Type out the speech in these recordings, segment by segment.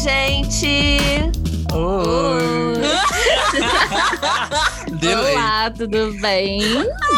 gente! Oi! Delay. Olá, tudo bem?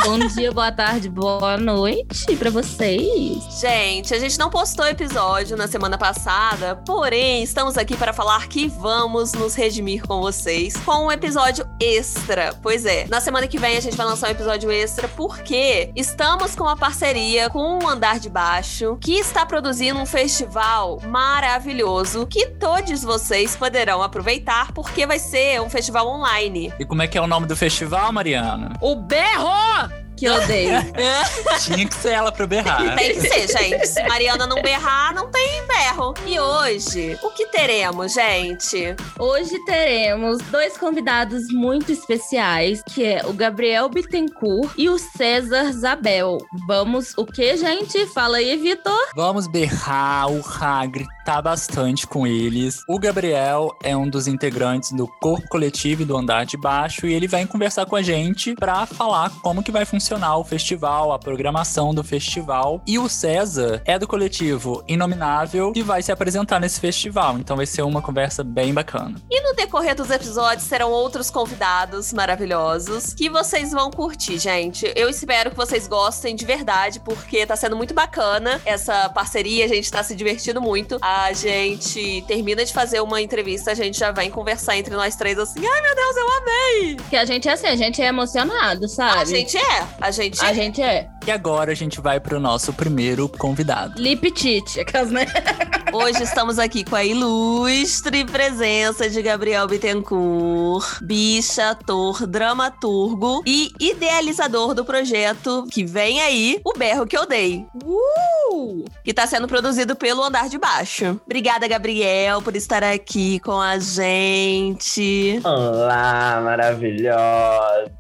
Bom dia, boa tarde, boa noite pra vocês. Gente, a gente não postou episódio na semana passada, porém estamos aqui para falar que vamos nos redimir com vocês com um episódio extra. Pois é, na semana que vem a gente vai lançar um episódio extra porque estamos com uma parceria com o Andar de Baixo, que está produzindo um festival maravilhoso que todos vocês poderão aproveitar porque vai ser um festival online. E como é que é o nome do festival, Mariana? O berro! Que eu odeio. Tinha que ser ela pra berrar. Tem que ser, gente. Se Mariana não berrar, não tem berro. E hoje, o que teremos, gente? Hoje teremos dois convidados muito especiais, que é o Gabriel Bittencourt e o César Zabel. Vamos, o que, gente? Fala aí, Vitor. Vamos berrar, urrar, gritar bastante com eles. O Gabriel é um dos integrantes do Corpo Coletivo do Andar de Baixo e ele vem conversar com a gente pra falar como que vai funcionar o festival, a programação do festival. E o César é do coletivo Inominável e vai se apresentar nesse festival. Então vai ser uma conversa bem bacana. E no decorrer dos episódios serão outros convidados maravilhosos que vocês vão curtir, gente. Eu espero que vocês gostem de verdade, porque tá sendo muito bacana essa parceria, a gente tá se divertindo muito. A gente termina de fazer uma entrevista, a gente já vem conversar entre nós três assim: ai meu Deus, eu amei! Que a gente é assim, a gente é emocionado, sabe? A gente é, a gente A é. gente é. E agora a gente vai pro nosso primeiro convidado. Lip Tite, aquelas, né? Hoje estamos aqui com a ilustre presença de Gabriel Bittencourt, bicha, ator, dramaturgo e idealizador do projeto que vem aí, O Berro Que Eu Dei. Uh! Que tá sendo produzido pelo Andar de Baixo. Obrigada, Gabriel, por estar aqui com a gente. Olá, maravilhosas!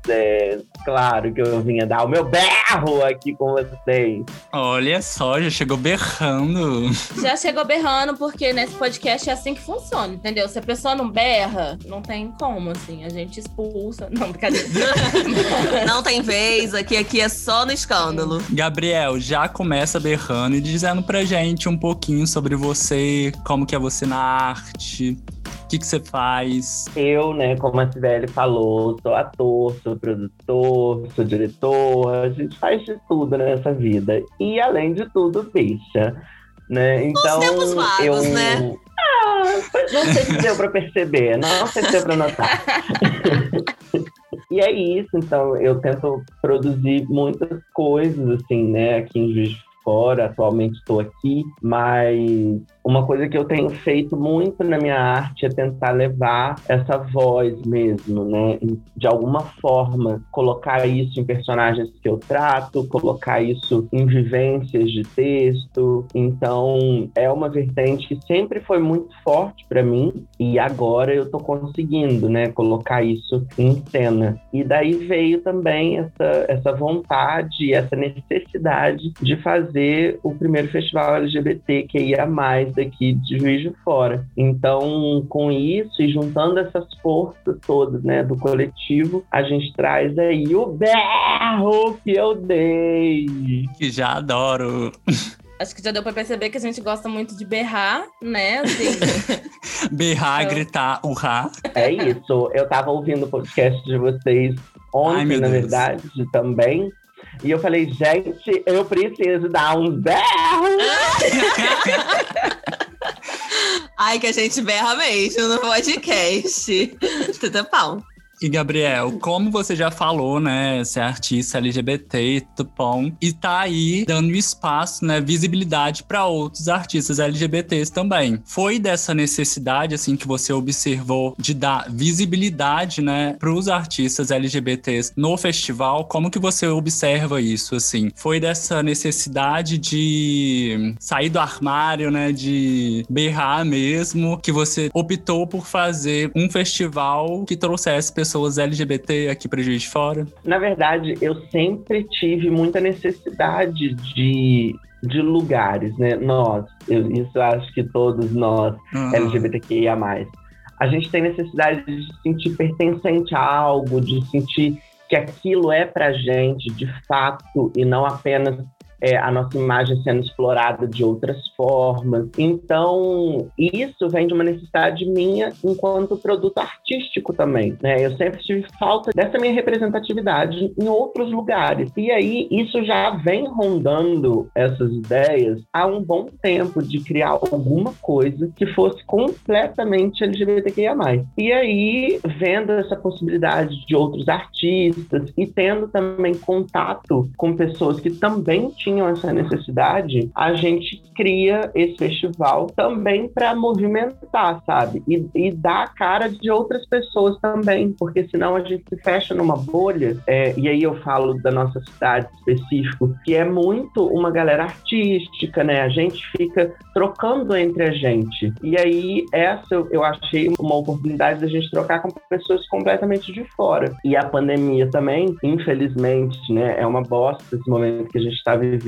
Claro que eu vinha dar o meu berro aqui com vocês. Olha só, já chegou berrando. Já chegou berrando, porque nesse podcast é assim que funciona, entendeu? Se a pessoa não berra, não tem como, assim. A gente expulsa. Não, brincadeira. Não tem vez, aqui, aqui é só no escândalo. Gabriel, já começa berrando e dizendo pra gente um pouquinho sobre você, como que é você na arte, o que você faz. Eu, né, como a Sibeli falou, sou ator, sou produtor, sou diretor, a gente faz de tudo nessa vida. E além de tudo, bicha. Né? Então, tempos vagos, eu... né? Ah, não sei se deu pra perceber, não sei se deu pra notar. E é isso, então eu tento produzir muitas coisas, assim, né, aqui em Juiz de Fora, atualmente estou aqui, mas uma coisa que eu tenho feito muito na minha arte é tentar levar essa voz mesmo, né, de alguma forma, colocar isso em personagens que eu trato, colocar isso em vivências de texto, então é uma vertente que sempre foi muito forte para mim e agora eu tô conseguindo, né, colocar isso em cena. E daí veio também essa, essa vontade, essa necessidade de fazer o primeiro festival LGBT mais daqui de Juiz de Fora. Então, com isso e juntando essas forças todas, né, do coletivo, a gente traz aí o berro que eu dei. Que já adoro. Acho que já deu pra perceber que a gente gosta muito de berrar, né? Assim, Berrar, Eu- gritar, urrar. É isso. Eu tava ouvindo o podcast de vocês ontem, Ai, na Deus. verdade, também. E eu falei, gente, eu preciso dar um berro. Ai, que a gente berra mesmo no podcast. Tudo bom. E Gabriel, como você já falou, né, você é artista LGBT, tupom, e tá aí dando espaço, né, visibilidade para outros artistas LGBTs também. Foi dessa necessidade assim que você observou de dar visibilidade, né, os artistas LGBTs no festival? Como que você observa isso assim? Foi dessa necessidade de sair do armário, né, de berrar mesmo, que você optou por fazer um festival que trouxesse pessoas LGBT aqui para Juiz de Fora? Na verdade, eu sempre tive muita necessidade de, de lugares, né? Nós, eu, isso eu acho que todos nós, Ah. LGBTQIA+. A gente tem necessidade de se sentir pertencente a algo, de sentir que aquilo é pra gente de fato e não apenas é, a nossa imagem sendo explorada de outras formas. Então, isso vem de uma necessidade minha enquanto produto artístico também, né? Eu sempre tive falta dessa minha representatividade em outros lugares. E aí, isso já vem rondando essas ideias há um bom tempo de criar alguma coisa que fosse completamente LGBTQIA+. E aí, vendo essa possibilidade de outros artistas e tendo também contato com pessoas que também tinham essa necessidade, a gente cria esse festival também para movimentar, sabe? E, e dar a cara de outras pessoas também, porque senão a gente se fecha numa bolha. É, e aí eu falo da nossa cidade específico, que é muito uma galera artística, né? A gente fica trocando entre a gente. E aí essa eu, eu achei uma oportunidade da gente trocar com pessoas completamente de fora. E a pandemia também, infelizmente, né, é uma bosta esse momento que a gente está vivendo,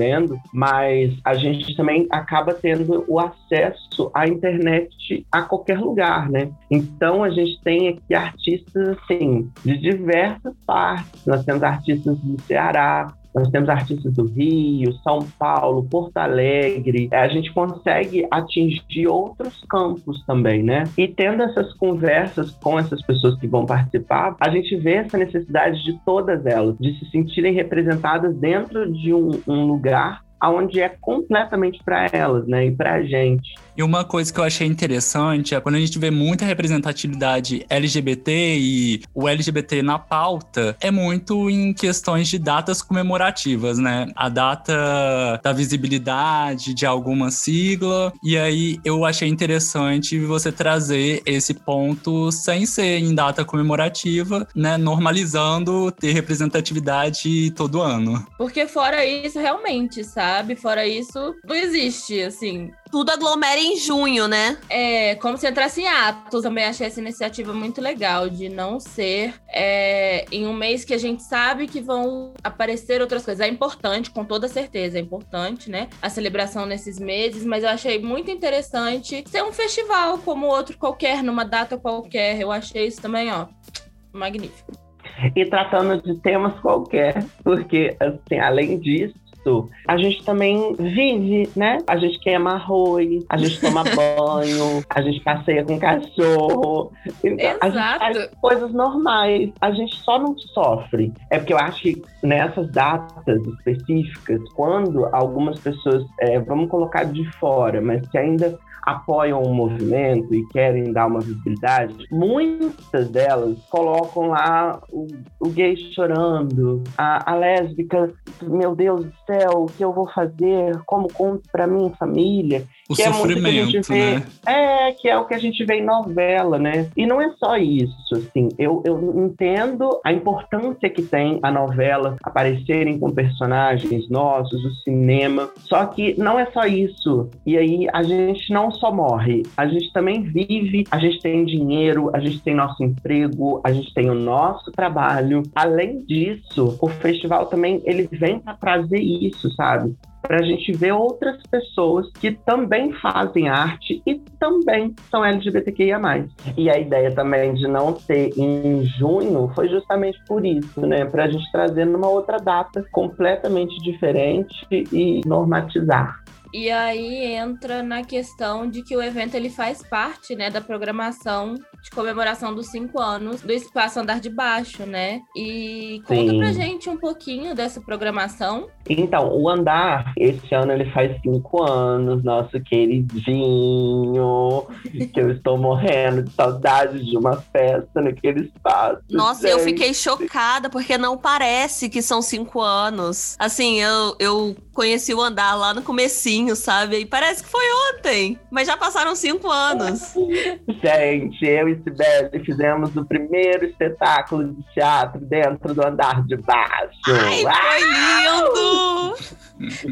mas a gente também acaba tendo o acesso à internet a qualquer lugar, né? Então a gente tem aqui artistas assim de diversas partes. Nós temos artistas do Ceará, nós temos artistas do Rio, São Paulo, Porto Alegre. A gente consegue atingir outros campos também, né? E tendo essas conversas com essas pessoas que vão participar, a gente vê essa necessidade de todas elas, de se sentirem representadas dentro de um, um lugar onde é completamente para elas, né? E para a gente. E uma coisa que eu achei interessante é quando a gente vê muita representatividade LGBT e o LGBT na pauta, é muito em questões de datas comemorativas, né? A data da visibilidade de alguma sigla. E aí eu achei interessante você trazer esse ponto sem ser em data comemorativa, né? Normalizando ter representatividade todo ano. Porque fora isso, realmente, sabe? Fora isso, não existe, assim tudo aglomera em junho, né? É, como se entrasse em atos. Também achei essa iniciativa muito legal, de não ser é, em um mês que a gente sabe que vão aparecer outras coisas. É importante, com toda certeza, é importante, né? A celebração nesses meses, mas eu achei muito interessante ser um festival como outro qualquer, numa data qualquer. Eu achei isso também, ó, magnífico e tratando de temas qualquer, porque assim, além disso, isso, a gente também vive, né? A gente queima arroz, a gente toma banho, a gente passeia com cachorro. Então, a gente faz coisas normais. A gente só não sofre. É porque eu acho que nessas datas específicas, quando algumas pessoas, é, vamos colocar de fora, mas que ainda apoiam o movimento e querem dar uma visibilidade, muitas delas colocam lá o, o gay chorando, a, a lésbica, meu Deus do céu, o que eu vou fazer? Como conto para minha família? O que sofrimento, é que a gente vê, né? É, que é o que a gente vê em novela, né? E não é só isso, assim. Eu, eu entendo a importância que tem a novela aparecerem com personagens nossos, o cinema. Só que não é só isso. E aí a gente não só morre, a gente também vive, a gente tem dinheiro, a gente tem nosso emprego, a gente tem o nosso trabalho. Além disso, o festival também ele vem para trazer isso, sabe? Para a gente ver outras pessoas que também fazem arte e também são LGBTQIA+. E a ideia também de não ser em junho foi justamente por isso, né? Para a gente trazer numa outra data completamente diferente e normatizar. E aí entra na questão de que o evento ele faz parte, né, da programação de comemoração dos cinco anos do Espaço Andar de Baixo, né? E conta Sim. pra gente um pouquinho dessa programação. Então, o Andar, esse ano ele faz cinco anos, nosso queridinho, que eu estou morrendo de saudade de uma festa naquele espaço. Nossa, gente. eu fiquei chocada, porque não parece que são cinco anos. Assim, eu, eu conheci o Andar lá no comecinho sabe? E parece que foi ontem, mas já passaram cinco anos. Gente, eu e Sibeli fizemos o primeiro espetáculo de teatro dentro do andar de baixo. Ai, foi lindo!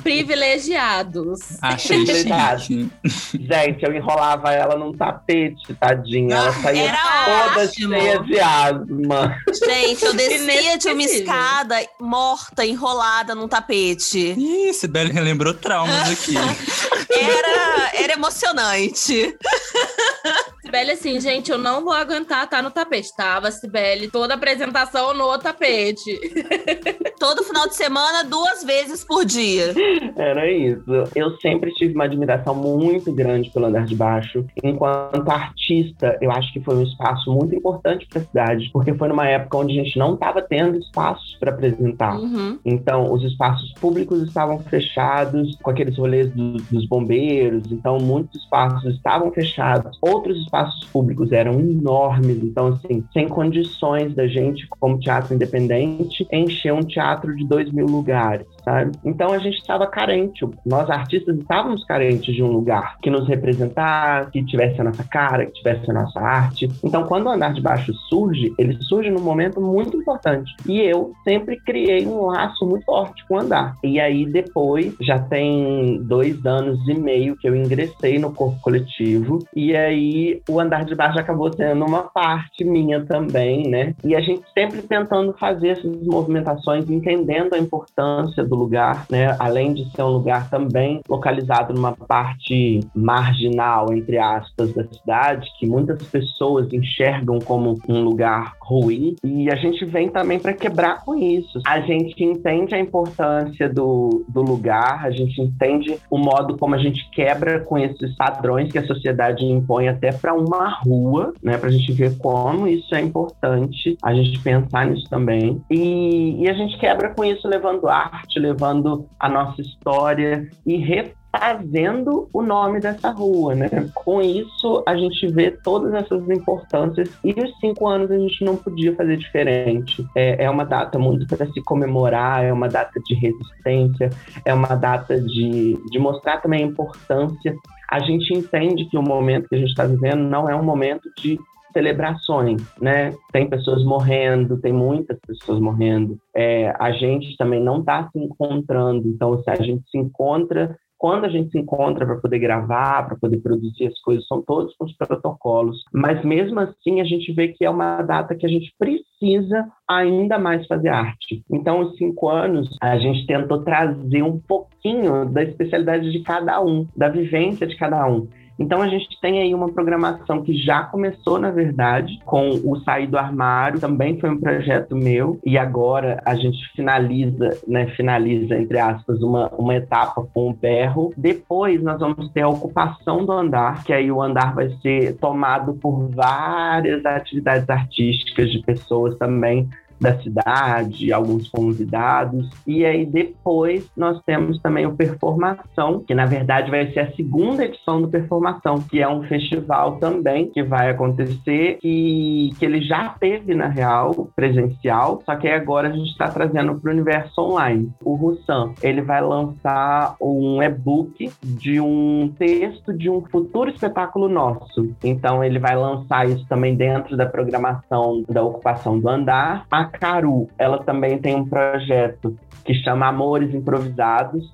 Privilegiados. Achei chique. Gente, eu enrolava ela num tapete, tadinha. Ela saía Era toda ótimo. cheia de asma. Gente, eu descia de uma escada morta, enrolada num tapete. Ih, Sibeli relembrou traumas aqui. era, era emocionante. Sibeli assim, gente, eu não vou aguentar estar tá no tapete. Tava, Sibeli, toda apresentação no tapete. Todo final de semana, duas vezes por dia. Era isso. Eu sempre tive uma admiração muito grande pelo andar de baixo. Enquanto artista, eu acho que foi um espaço muito importante para a cidade, porque foi numa época onde a gente não estava tendo espaços para apresentar. Uhum. Então, os espaços públicos estavam fechados, com aqueles rolês do, dos bombeiros, então muitos espaços estavam fechados. Outros espaços públicos eram enormes, então, assim, sem condições da gente, como teatro independente, encher um teatro de dois mil lugares sabe? Então a gente estava carente, nós artistas estávamos carentes de um lugar que nos representasse, que tivesse a nossa cara, que tivesse a nossa arte. Então quando o Andar de Baixo surge, ele surge num momento muito importante. E eu sempre criei um laço muito forte com o Andar. E aí depois, já tem dois anos e meio que eu ingressei no corpo coletivo, e aí o Andar de Baixo acabou sendo uma parte minha também, né? E a gente sempre tentando fazer essas movimentações, entendendo a importância do lugar, né? Além de ser um lugar também localizado numa parte marginal, entre aspas, da cidade, que muitas pessoas enxergam como um lugar ruim. E a gente vem também para quebrar com isso. A gente entende a importância do, do lugar, a gente entende o modo como a gente quebra com esses padrões que a sociedade impõe até para uma rua, né? Para a gente ver como isso é importante, a gente pensar nisso também. E, e a gente quebra com isso levando arte, levando a nossa história e refazendo o nome dessa rua, né? Com isso, a gente vê todas essas importâncias e os cinco anos a gente não podia fazer diferente. É, é uma data muito para se comemorar, é uma data de resistência, é uma data de, de mostrar também a importância. A gente entende que o momento que a gente está vivendo não é um momento de celebrações, né? Tem pessoas morrendo, tem muitas pessoas morrendo. É, a gente também não está se encontrando, então se a gente se encontra quando a gente se encontra para poder gravar, para poder produzir as coisas, são todos com os protocolos. Mas mesmo assim, a gente vê que é uma data que a gente precisa ainda mais fazer arte. Então, os cinco anos, a gente tentou trazer um pouquinho da especialidade de cada um, da vivência de cada um. Então a gente tem aí uma programação que já começou, na verdade, com o Sair do Armário, também foi um projeto meu, e agora a gente finaliza, né, finaliza, entre aspas, uma, uma etapa com o berro. Depois nós vamos ter a ocupação do andar, que aí o andar vai ser tomado por várias atividades artísticas de pessoas também da cidade, alguns convidados. E aí depois nós temos também o Performação, que na verdade vai ser a segunda edição do Performação, que é um festival também que vai acontecer e que ele já teve na real presencial, só que agora a gente está trazendo para o universo online. O Russan, ele vai lançar um e-book de um texto de um futuro espetáculo nosso. Então ele vai lançar isso também dentro da programação da ocupação do andar. A Caru, ela também tem um projeto que chama Amores Improvisados,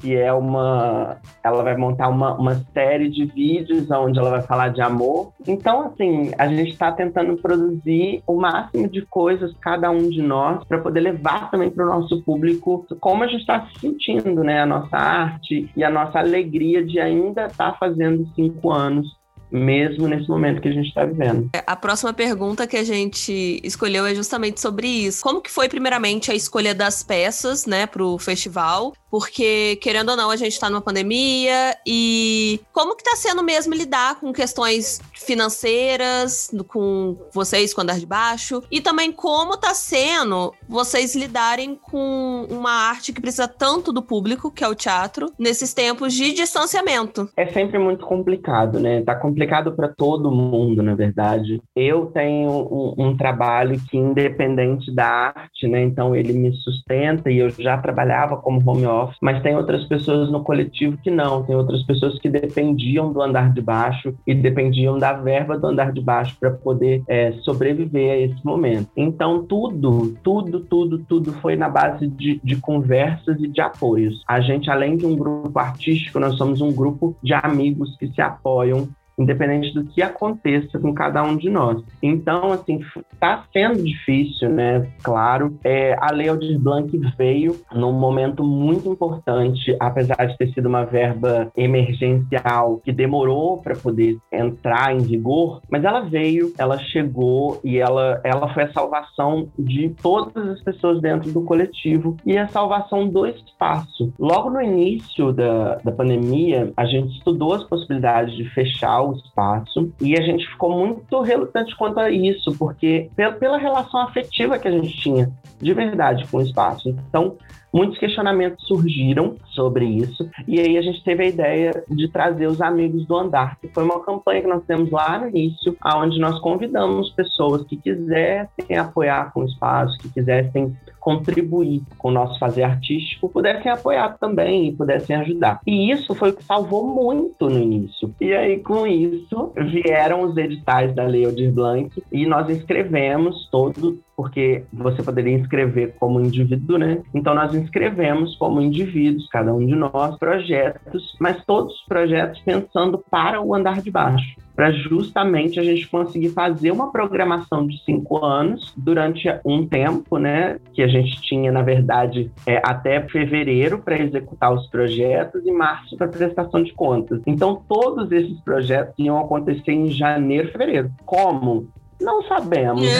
que é uma. Ela vai montar uma, uma série de vídeos onde ela vai falar de amor. Então, assim, a gente está tentando produzir o máximo de coisas, cada um de nós, para poder levar também para o nosso público como a gente está se sentindo, né? A nossa arte e a nossa alegria de ainda estar tá fazendo cinco anos mesmo nesse momento que a gente está vivendo. A próxima pergunta que a gente escolheu é justamente sobre isso. Como que foi, primeiramente, a escolha das peças, né, para o festival? Porque, querendo ou não, a gente está numa pandemia e como que está sendo mesmo lidar com questões financeiras, com vocês com andar de baixo, e também como está sendo vocês lidarem com uma arte que precisa tanto do público, que é o teatro, nesses tempos de distanciamento. É sempre muito complicado, né? Tá complicado para todo mundo, na verdade. Eu tenho um, um trabalho que, independente da arte, né? Então ele me sustenta e eu já trabalhava como home office office, mas tem outras pessoas no coletivo que não, tem outras pessoas que dependiam do andar de baixo e dependiam da verba do andar de baixo para poder é, sobreviver a esse momento. Então, tudo, tudo, tudo, tudo foi na base de, de conversas e de apoios. A gente, além de um grupo artístico, nós somos um grupo de amigos que se apoiam independente do que aconteça com cada um de nós. Então, assim, está sendo difícil, né? Claro, é, a Lei Aldir Blanc veio num momento muito importante, apesar de ter sido uma verba emergencial que demorou para poder entrar em vigor, mas ela veio, ela chegou e ela, ela foi a salvação de todas as pessoas dentro do coletivo e a salvação do espaço. Logo no início da, da pandemia, a gente estudou as possibilidades de fechar o espaço e a gente ficou muito relutante quanto a isso, porque pela relação afetiva que a gente tinha de verdade com o espaço. Então, muitos questionamentos surgiram sobre isso. E aí a gente teve a ideia de trazer os amigos do andar, que foi uma campanha que nós temos lá no início, onde nós convidamos pessoas que quisessem apoiar com o espaço, que quisessem contribuir com o nosso fazer artístico, pudessem apoiar também e pudessem ajudar. E isso foi o que salvou muito no início. E aí, com isso, vieram os editais da Lei Aldir Blanc e nós inscrevemos todo porque você poderia inscrever como indivíduo, né? Então nós inscrevemos como indivíduos, cada um de nós, projetos, mas todos os projetos pensando para o andar de baixo para justamente a gente conseguir fazer uma programação de cinco anos durante um tempo, né? Que a gente tinha, na verdade, é, até fevereiro para executar os projetos e março para prestação de contas. Então, todos esses projetos iam acontecer em janeiro, fevereiro. Como? Não sabemos.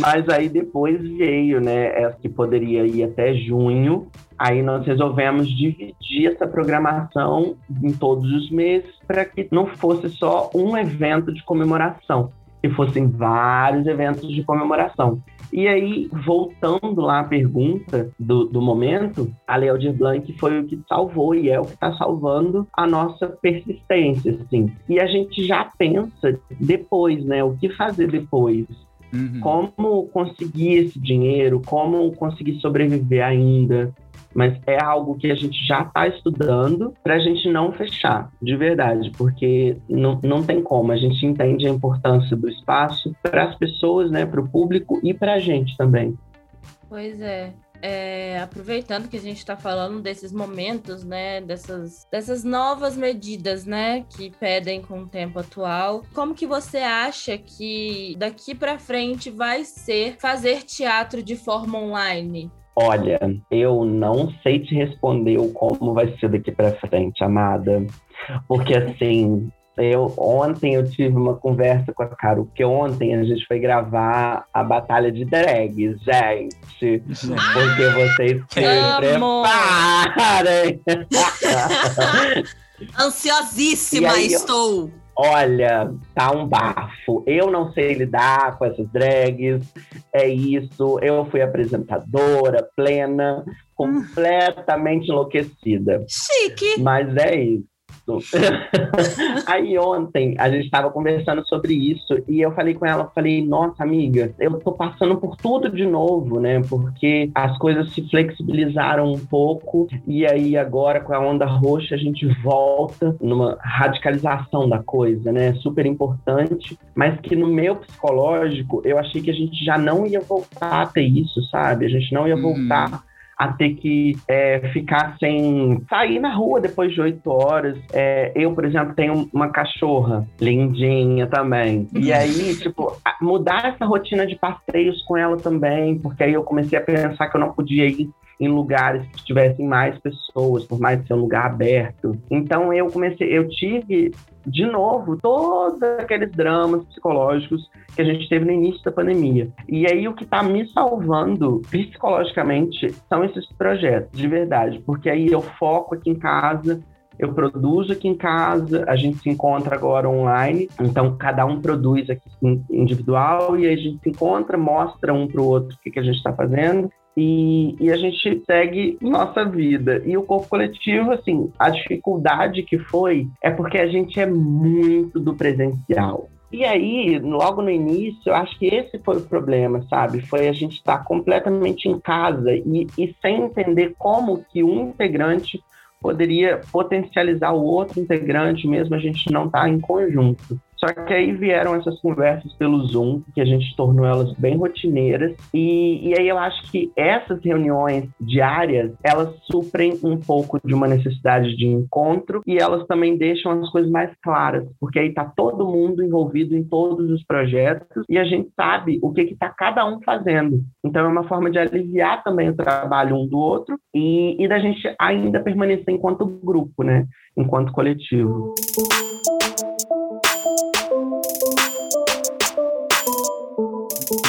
Mas aí depois veio, né, essa que poderia ir até junho. Aí nós resolvemos dividir essa programação em todos os meses para que não fosse só um evento de comemoração, que fossem vários eventos de comemoração. E aí, voltando lá à pergunta do, do momento, a Lei Aldir Blanc foi o que salvou e é o que está salvando a nossa persistência, assim. E a gente já pensa depois, né? O que fazer depois? Uhum. Como conseguir esse dinheiro, como conseguir sobreviver ainda, mas é algo que a gente já está estudando para a gente não fechar, de verdade, porque não, não tem como. A gente entende a importância do espaço para as pessoas, né, para o público e para a gente também. Pois é. É, aproveitando que a gente está falando desses momentos, né, dessas, dessas novas medidas, né, que pedem com o tempo atual, como que você acha que daqui para frente vai ser fazer teatro de forma online? Olha, eu não sei te responder como vai ser daqui para frente, amada. Porque assim, eu ontem eu tive uma conversa com a Caro, porque ontem a gente foi gravar a batalha de drags, gente. Porque vocês se preparem. Ansiosíssima estou. Olha, tá um bafo. Eu não sei lidar com essas drags, é isso. Eu fui apresentadora plena, completamente enlouquecida. Chique! Mas é isso isso. Aí ontem a gente estava conversando sobre isso e eu falei com ela, falei, nossa amiga, eu tô passando por tudo de novo, né? Porque as coisas se flexibilizaram um pouco e aí agora com a onda roxa a gente volta numa radicalização da coisa, né? Super importante, mas que no meu psicológico eu achei que a gente já não ia voltar a ter isso, sabe? A gente não ia uhum. voltar hum a ter que é, ficar sem sair na rua depois de oito horas. É, eu, por exemplo, tenho uma cachorra lindinha também. E uhum. aí, tipo, mudar essa rotina de passeios com ela também, porque aí eu comecei a pensar que eu não podia ir em lugares que tivessem mais pessoas, por mais ser um lugar aberto. Então eu comecei, eu tive de novo todos aqueles dramas psicológicos que a gente teve no início da pandemia. E aí o que está me salvando psicologicamente são esses projetos, de verdade, porque aí eu foco aqui em casa, eu produzo aqui em casa, a gente se encontra agora online, então cada um produz aqui individual e aí a gente se encontra, mostra um para o outro o que, que a gente está fazendo e, e, a gente segue nossa vida. E o corpo coletivo, assim, a dificuldade que foi é porque a gente é muito do presencial. E aí, logo no início, eu acho que esse foi o problema, sabe? Foi a gente estar completamente em casa e, e sem entender como que um integrante poderia potencializar o outro integrante, mesmo a gente não estar tá em conjunto. Só que aí vieram essas conversas pelo Zoom, que a gente tornou elas bem rotineiras. E, e aí eu acho que essas reuniões diárias, elas suprem um pouco de uma necessidade de encontro e elas também deixam as coisas mais claras, porque aí tá todo mundo envolvido em todos os projetos e a gente sabe o que está cada um fazendo. Então é uma forma de aliviar também o trabalho um do outro e, e da gente ainda permanecer enquanto grupo, né? Enquanto coletivo.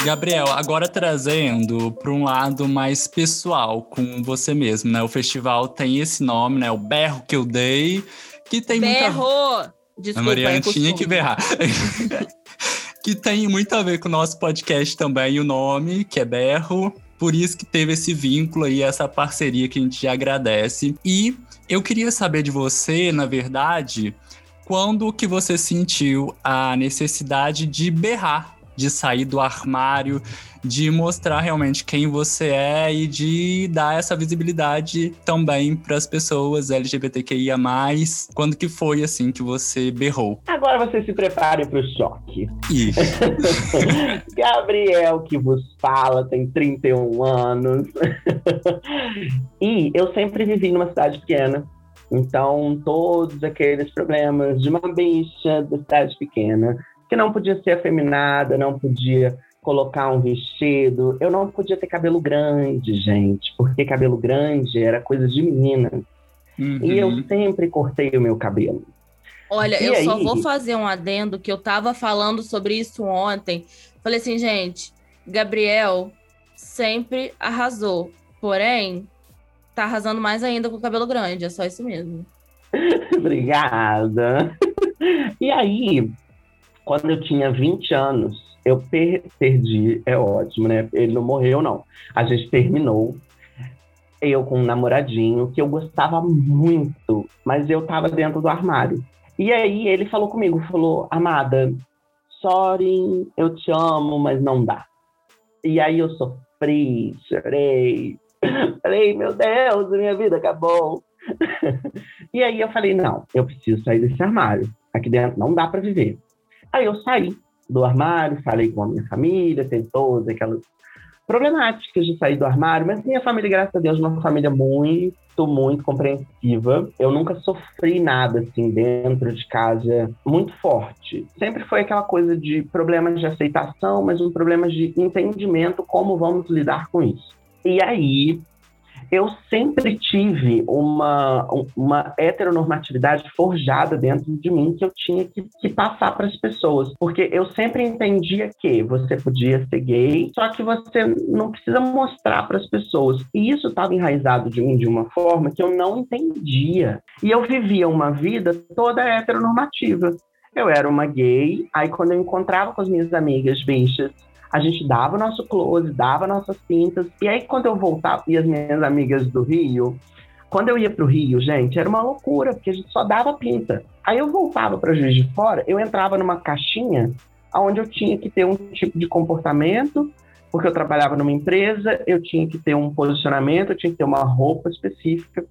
Gabriel, agora trazendo para um lado mais pessoal com você mesmo, né? O festival tem esse nome, né? O Berro que eu dei, que tem Berro! muita... Desculpa, a Mariana é tinha que berrar. que tem muito a ver com o nosso podcast também, o nome, que é Berro. Por isso que teve esse vínculo aí, essa parceria que a gente agradece. E eu queria saber de você, na verdade, quando que você sentiu a necessidade de berrar de sair do armário, de mostrar realmente quem você é e de dar essa visibilidade também para as pessoas LGBTQIA+. Quando que foi assim que você berrou? Agora você se prepare para o choque. Isso. Gabriel que vos fala, tem 31 anos. e eu sempre vivi numa cidade pequena. Então, todos aqueles problemas de uma bicha da cidade pequena que não podia ser afeminada, não podia colocar um vestido. Eu não podia ter cabelo grande, gente, porque cabelo grande era coisa de menina. Uhum. E eu sempre cortei o meu cabelo. Olha, e eu aí... só vou fazer um adendo que eu tava falando sobre isso ontem. Falei assim, gente, Gabriel sempre arrasou. Porém, tá arrasando mais ainda com o cabelo grande. É só isso mesmo. Obrigada. E aí, quando eu tinha 20 anos, eu per perdi, é ótimo, né? Ele não morreu, não. A gente terminou. Eu com um namoradinho que eu gostava muito, mas eu tava dentro do armário. E aí ele falou comigo, falou, amada, sorry, eu te amo, mas não dá. E aí eu sofri, chorei, falei, meu Deus, minha vida acabou. e aí eu falei, não, eu preciso sair desse armário. Aqui dentro não dá para viver. Aí eu saí do armário, falei com a minha família, tem todas aquelas problemáticas de sair do armário, mas minha família, graças a Deus, é uma família muito, muito compreensiva. Eu nunca sofri nada assim dentro de casa muito forte. Sempre foi aquela coisa de problemas de aceitação, mas um problema de entendimento como vamos lidar com isso. E aí eu sempre tive uma, uma heteronormatividade forjada dentro de mim que eu tinha que, que passar para as pessoas. Porque eu sempre entendia que você podia ser gay, só que você não precisa mostrar para as pessoas. E isso estava enraizado de mim de uma forma que eu não entendia. E eu vivia uma vida toda heteronormativa. Eu era uma gay, aí quando eu encontrava com as minhas amigas bichas, a gente dava o nosso close, dava nossas pintas. E aí, quando eu voltava, e as minhas amigas do Rio, quando eu ia para o Rio, gente, era uma loucura, porque a gente só dava pinta. Aí eu voltava para Juiz de Fora, eu entrava numa caixinha onde eu tinha que ter um tipo de comportamento, porque eu trabalhava numa empresa, eu tinha que ter um posicionamento, eu tinha que ter uma roupa específica.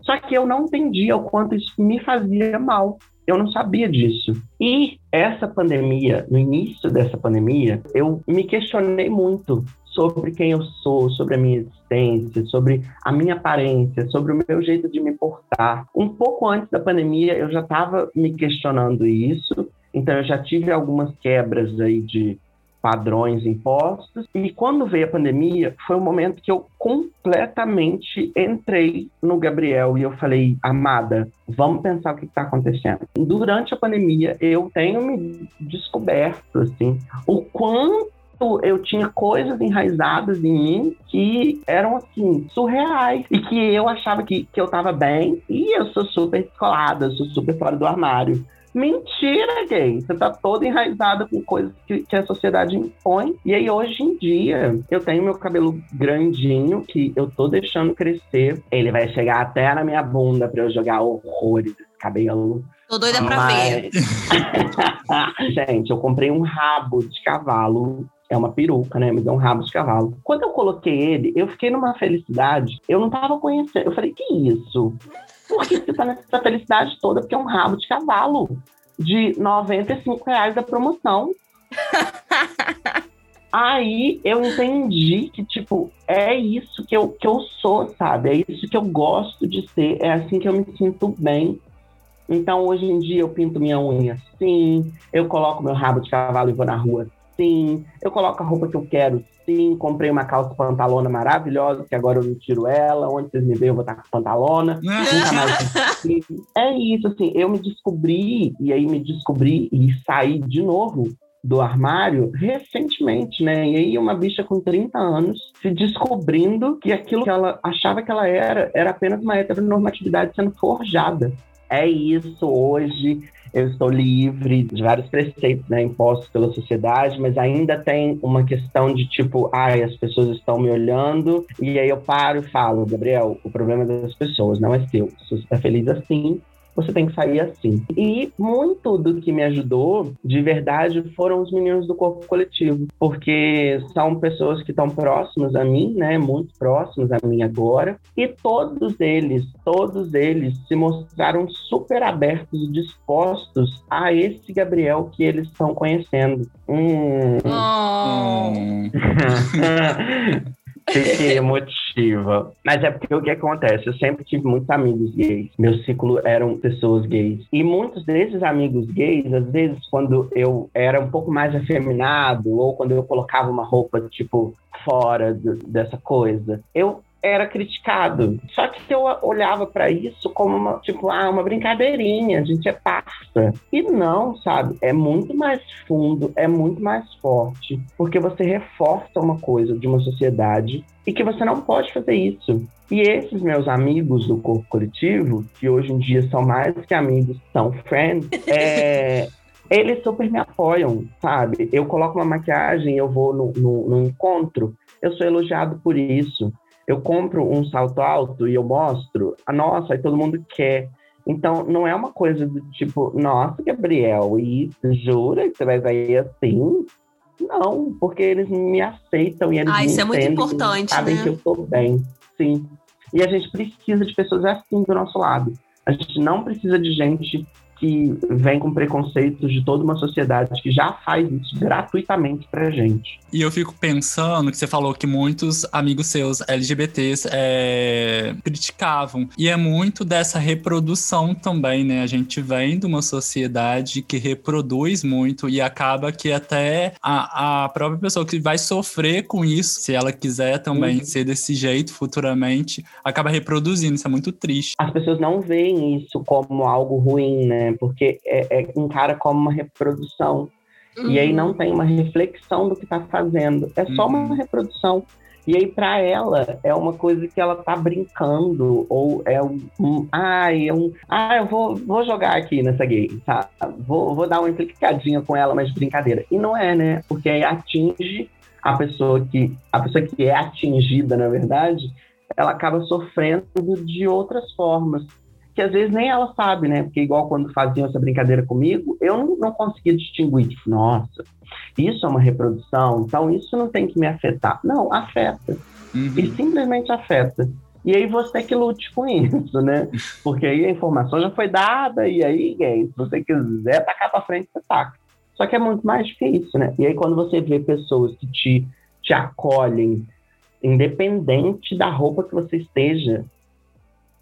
Só que eu não entendia o quanto isso me fazia mal. Eu não sabia disso. E essa pandemia, no início dessa pandemia, eu me questionei muito sobre quem eu sou, sobre a minha existência, sobre a minha aparência, sobre o meu jeito de me portar. Um pouco antes da pandemia, eu já estava me questionando isso, então eu já tive algumas quebras aí de padrões impostos. E quando veio a pandemia, foi o momento que eu completamente entrei no Gabriel e eu falei, amada, vamos pensar o que está acontecendo. Durante a pandemia, eu tenho me descoberto, assim, o quanto eu tinha coisas enraizadas em mim que eram assim, surreais. E que eu achava que, que eu estava bem. E eu sou super descolada, sou super fora do armário. Mentira, gay. Você tá toda enraizada com coisas que, que, a sociedade impõe. E aí, hoje em dia, eu tenho meu cabelo grandinho, que eu tô deixando crescer. Ele vai chegar até na minha bunda pra eu jogar horrores desse cabelo. Tô doida pra ver. Gente, eu comprei um rabo de cavalo é uma peruca, né? Me deu um rabo de cavalo. Quando eu coloquei ele, eu fiquei numa felicidade. Eu não tava conhecendo. Eu falei, que isso? Por que você tá nessa felicidade toda? Porque é um rabo de cavalo. de 95 reais da promoção. Aí eu entendi que, tipo, é isso que eu, que eu sou, sabe? É isso que eu gosto de ser, é assim que eu me sinto bem. Então, hoje em dia, eu pinto minha unha assim, eu coloco meu rabo de cavalo e vou na rua assim, eu coloco a roupa que eu quero sim, comprei uma calça pantalona maravilhosa, que agora eu não tiro ela, onde vocês me veem eu vou estar com pantalona, nunca mais É isso, assim, eu me descobri, e aí me descobri e saí de novo do armário recentemente, né? E aí uma bicha com 30 anos se descobrindo que aquilo que ela achava que ela era era apenas uma heteronormatividade sendo forjada. É isso hoje. Eu estou livre de vários preceitos né, impostos pela sociedade, mas ainda tem uma questão de tipo, ai, as pessoas estão me olhando, e aí eu paro e falo, Gabriel, o problema é das pessoas, não é seu. Se você está feliz assim, você tem que sair assim. E muito do que me ajudou, de verdade, foram os meninos do corpo coletivo, porque são pessoas que estão próximas a mim, né, muito próximos a mim agora, e todos eles, todos eles se mostraram super abertos e dispostos a esse Gabriel que eles estão conhecendo. Hum. Oh. Fiquei Mas é porque o que acontece? Eu sempre tive muitos amigos gays. Meu ciclo eram pessoas gays. E muitos desses amigos gays, às vezes, quando eu era um pouco mais afeminado, ou quando eu colocava uma roupa, tipo, fora do, dessa coisa, eu era criticado. Só que eu olhava para isso como uma, tipo, ah, uma brincadeirinha, a gente é parça. E não, sabe? É muito mais fundo, é muito mais forte, porque você reforça uma coisa de uma sociedade e que você não pode fazer isso. E esses meus amigos do corpo coletivo, que hoje em dia são mais que amigos, são friends, é, eles super me apoiam, sabe? Eu coloco uma maquiagem, eu vou no, no, no encontro, eu sou elogiado por isso eu compro um salto alto e eu mostro, a nossa, aí todo mundo quer. Então, não é uma coisa do tipo, nossa, Gabriel, e jura que você vai sair assim? Não, porque eles me aceitam e eles ah, me isso é muito importante, sabem né? que eu estou bem. Sim. E a gente precisa de pessoas assim do nosso lado. A gente não precisa de gente que vem com preconceitos de toda uma sociedade que já faz isso gratuitamente pra gente. E eu fico pensando que você falou que muitos amigos seus LGBTs é, criticavam. E é muito dessa reprodução também, né? A gente vem de uma sociedade que reproduz muito e acaba que até a, a própria pessoa que vai sofrer com isso, se ela quiser também uhum. ser desse jeito futuramente, acaba reproduzindo. Isso é muito triste. As pessoas não veem isso como algo ruim, né? Porque é, é encara como uma reprodução. Uhum. E aí não uhum. tem uma reflexão do que está fazendo. É só uhum. uma reprodução. E aí, para ela, é uma coisa que ela tá brincando, ou é um. um ai, é um. Ah, eu vou, vou jogar aqui nessa gay, tá? Vou, vou dar uma implicadinha com ela, mas de brincadeira. E não é, né? Porque aí atinge a pessoa que. A pessoa que é atingida, na verdade, ela acaba sofrendo de outras formas que às vezes nem ela sabe, né? Porque igual quando faziam essa brincadeira comigo, eu não, não conseguia distinguir, tipo, nossa, isso é uma reprodução, então isso não tem que me afetar. Não, afeta. Uhum. E simplesmente afeta. E aí você que lute com isso, né? Porque aí a informação já foi dada, e aí, gay, se você quiser tacar pra frente, você taca. Só que é muito mais difícil, né? E aí quando você vê pessoas que te, te acolhem, independente da roupa que você esteja,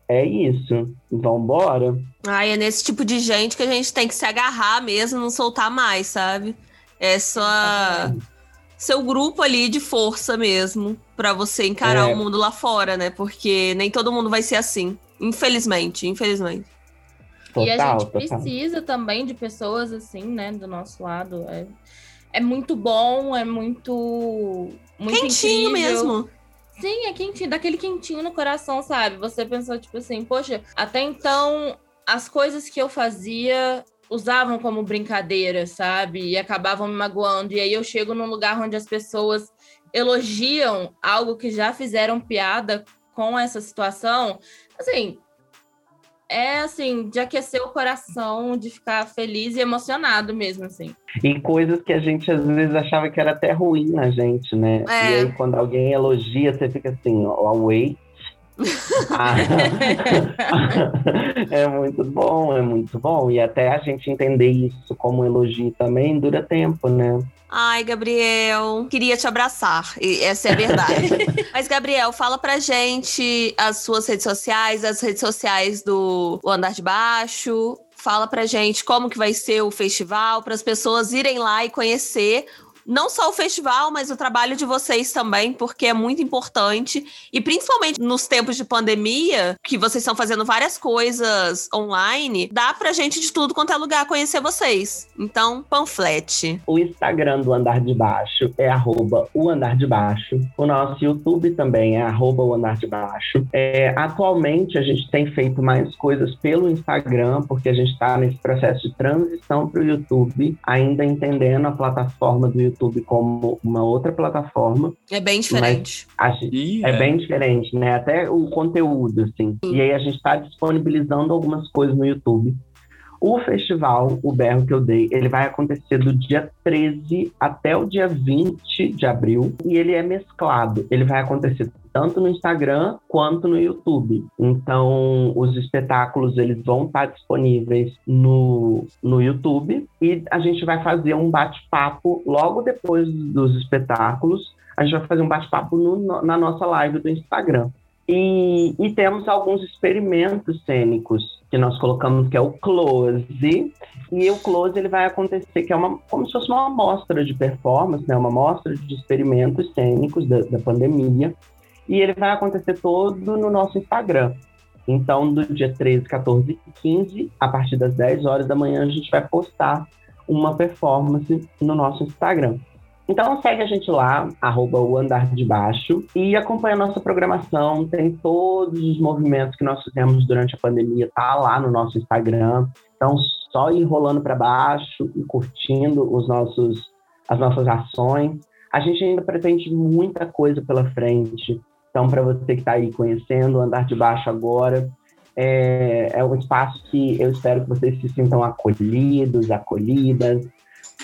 é isso. Vambora. Ai, é nesse tipo de gente que a gente tem que se agarrar mesmo, não soltar mais, sabe? É só seu grupo ali de força mesmo para você encarar é. o mundo lá fora, né? Porque nem todo mundo vai ser assim. Infelizmente, infelizmente. Total, e a gente total. precisa também de pessoas assim, né, do nosso lado. É, é muito bom, é muito. muito Quentinho incrível. mesmo. Sim, é quentinho, daquele quentinho no coração, sabe? Você pensou, tipo assim, poxa, até então as coisas que eu fazia usavam como brincadeira, sabe? E acabavam me magoando. E aí eu chego num lugar onde as pessoas elogiam algo que já fizeram piada com essa situação. Assim, é assim, de aquecer o coração, de ficar feliz e emocionado mesmo, assim. E coisas que a gente às vezes achava que era até ruim na gente, né? É. E aí quando alguém elogia, você fica assim, ó, wait, Ah, é muito bom, é muito bom. E até a gente entender isso como elogio também dura tempo, né? Ai, Gabriel, queria te abraçar. E essa é a verdade. Mas, Gabriel, fala pra gente as suas redes sociais, as redes sociais do o Andar de Baixo. Fala pra gente como que vai ser o festival, para as pessoas irem lá e conhecer não só o festival, mas o trabalho de vocês também, porque é muito importante. E principalmente nos tempos de pandemia, que vocês estão fazendo várias coisas online, dá pra gente de tudo quanto é lugar conhecer vocês. Então, panflete. O Instagram do Andar de Baixo é arroba o Andar de Baixo. O nosso YouTube também é arroba o Andar de Baixo. É, atualmente a gente tem feito mais coisas pelo Instagram, porque a gente está nesse processo de transição para o YouTube, ainda entendendo a plataforma do YouTube YouTube como uma outra plataforma. É bem diferente. Gente, é, é bem diferente, né? Até o conteúdo, assim. Sim. E aí a gente está disponibilizando algumas coisas no YouTube. O festival, o berro que eu dei, ele vai acontecer do dia 13 até o dia 20 de abril e ele é mesclado. Ele vai acontecer tanto no Instagram quanto no YouTube. Então, os espetáculos eles vão estar disponíveis no, no YouTube e a gente vai fazer um bate-papo logo depois dos espetáculos. A gente vai fazer um bate-papo na nossa live do Instagram. E, e, temos alguns experimentos cênicos que nós colocamos, que é o close. E o close ele vai acontecer, que é uma, como se fosse uma amostra de performance, né? uma amostra de experimentos cênicos da, da pandemia. E ele vai acontecer todo no nosso Instagram. Então, do dia 13, 14 e 15, a partir das 10 horas da manhã, a gente vai postar uma performance no nosso Instagram. Então segue a gente lá, arroba o Andar de Baixo, e acompanha a nossa programação. Tem todos os movimentos que nós fizemos durante a pandemia, tá lá no nosso Instagram. Então, só ir rolando para baixo e curtindo os nossos, as nossas ações. A gente ainda pretende muita coisa pela frente. Então, para você que está aí conhecendo Andar de Baixo agora, é, é um espaço que eu espero que vocês se sintam acolhidos, acolhidas,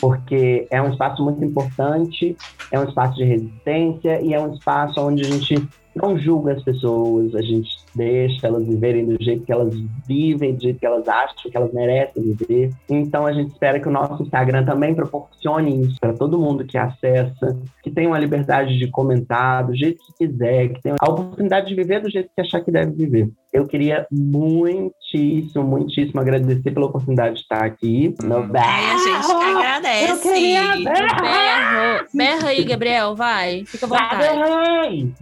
porque é um espaço muito importante, é um espaço de resistência e é um espaço onde a gente não julga as pessoas, a gente deixa elas viverem do jeito que elas vivem, do jeito que elas acham que elas merecem viver. Então a gente espera que o nosso Instagram também proporcione isso para todo mundo que acessa, que tenha uma liberdade de comentar do jeito que quiser, que tenha a oportunidade de viver do jeito que achar que deve viver. Eu queria muitíssimo, muitíssimo agradecer pela oportunidade de estar aqui. No berro. Ai, a gente que agradece. Eu queria berro. Berra aí, Gabriel, vai. Fica à vontade.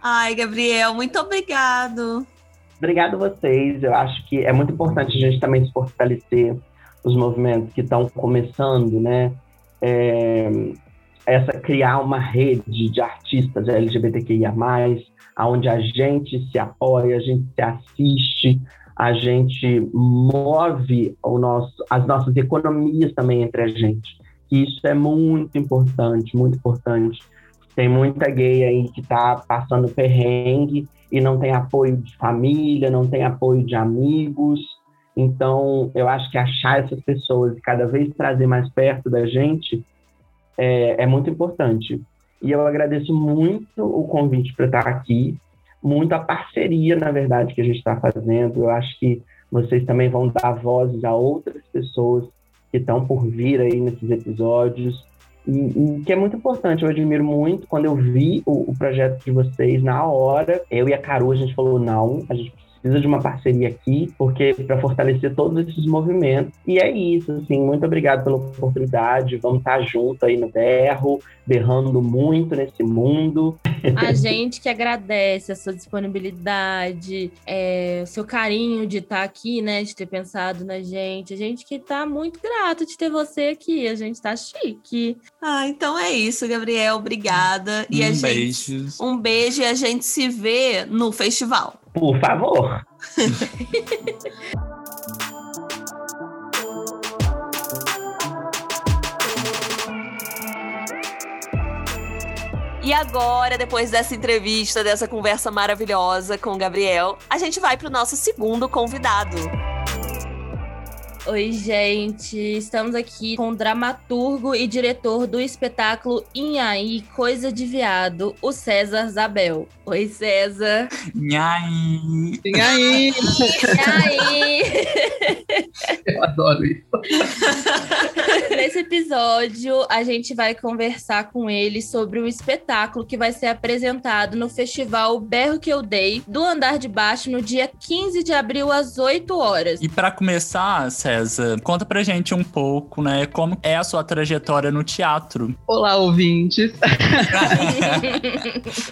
Ai, Gabriel, muito obrigado. Obrigado a vocês. Eu acho que é muito importante a gente também se fortalecer os movimentos que estão começando, né? É, essa criar uma rede de artistas LGBTQIA+, onde a gente se apoia, a gente se assiste, a gente move o nosso, as nossas economias também entre a gente. Isso é muito importante, muito importante. Tem muita gay aí que está passando perrengue e não tem apoio de família, não tem apoio de amigos. Então, eu acho que achar essas pessoas e cada vez trazer mais perto da gente é, é muito importante. E eu agradeço muito o convite para estar aqui, muito a parceria, na verdade, que a gente está fazendo. Eu acho que vocês também vão dar vozes a outras pessoas que estão por vir aí nesses episódios. E, e, que é muito importante, eu admiro muito. Quando eu vi o, o, projeto de vocês, na hora, eu e a Caru, a gente falou: não, a gente precisa de uma parceria aqui, porque para fortalecer todos esses movimentos. E é isso, assim, muito obrigado pela oportunidade. Vamos estar junto aí no berro, berrando muito nesse mundo. A gente que agradece a sua disponibilidade, é, o seu carinho de estar aqui, né, de ter pensado na gente. A gente que está muito grato de ter você aqui. A gente está chique. Ah, então é isso, Gabriel. Obrigada. E um a gente, um beijo e a gente se vê no festival. Por favor. E agora, depois dessa entrevista, dessa conversa maravilhosa com o Gabriel, a gente vai para o nosso segundo convidado. Oi, gente. Estamos aqui com o dramaturgo e diretor do espetáculo Inhaí, Coisa de Viado, o César Zabel. Oi, César. Nhai. Inhaí. Inhaí. Eu adoro isso. Nesse episódio, a gente vai conversar com ele sobre o espetáculo que vai ser apresentado no festival Berro que eu dei, do Andar de Baixo, no dia 15 de abril, às 8 horas. E para começar, César, conta pra gente um pouco, né, como é a sua trajetória no teatro. Olá, ouvintes.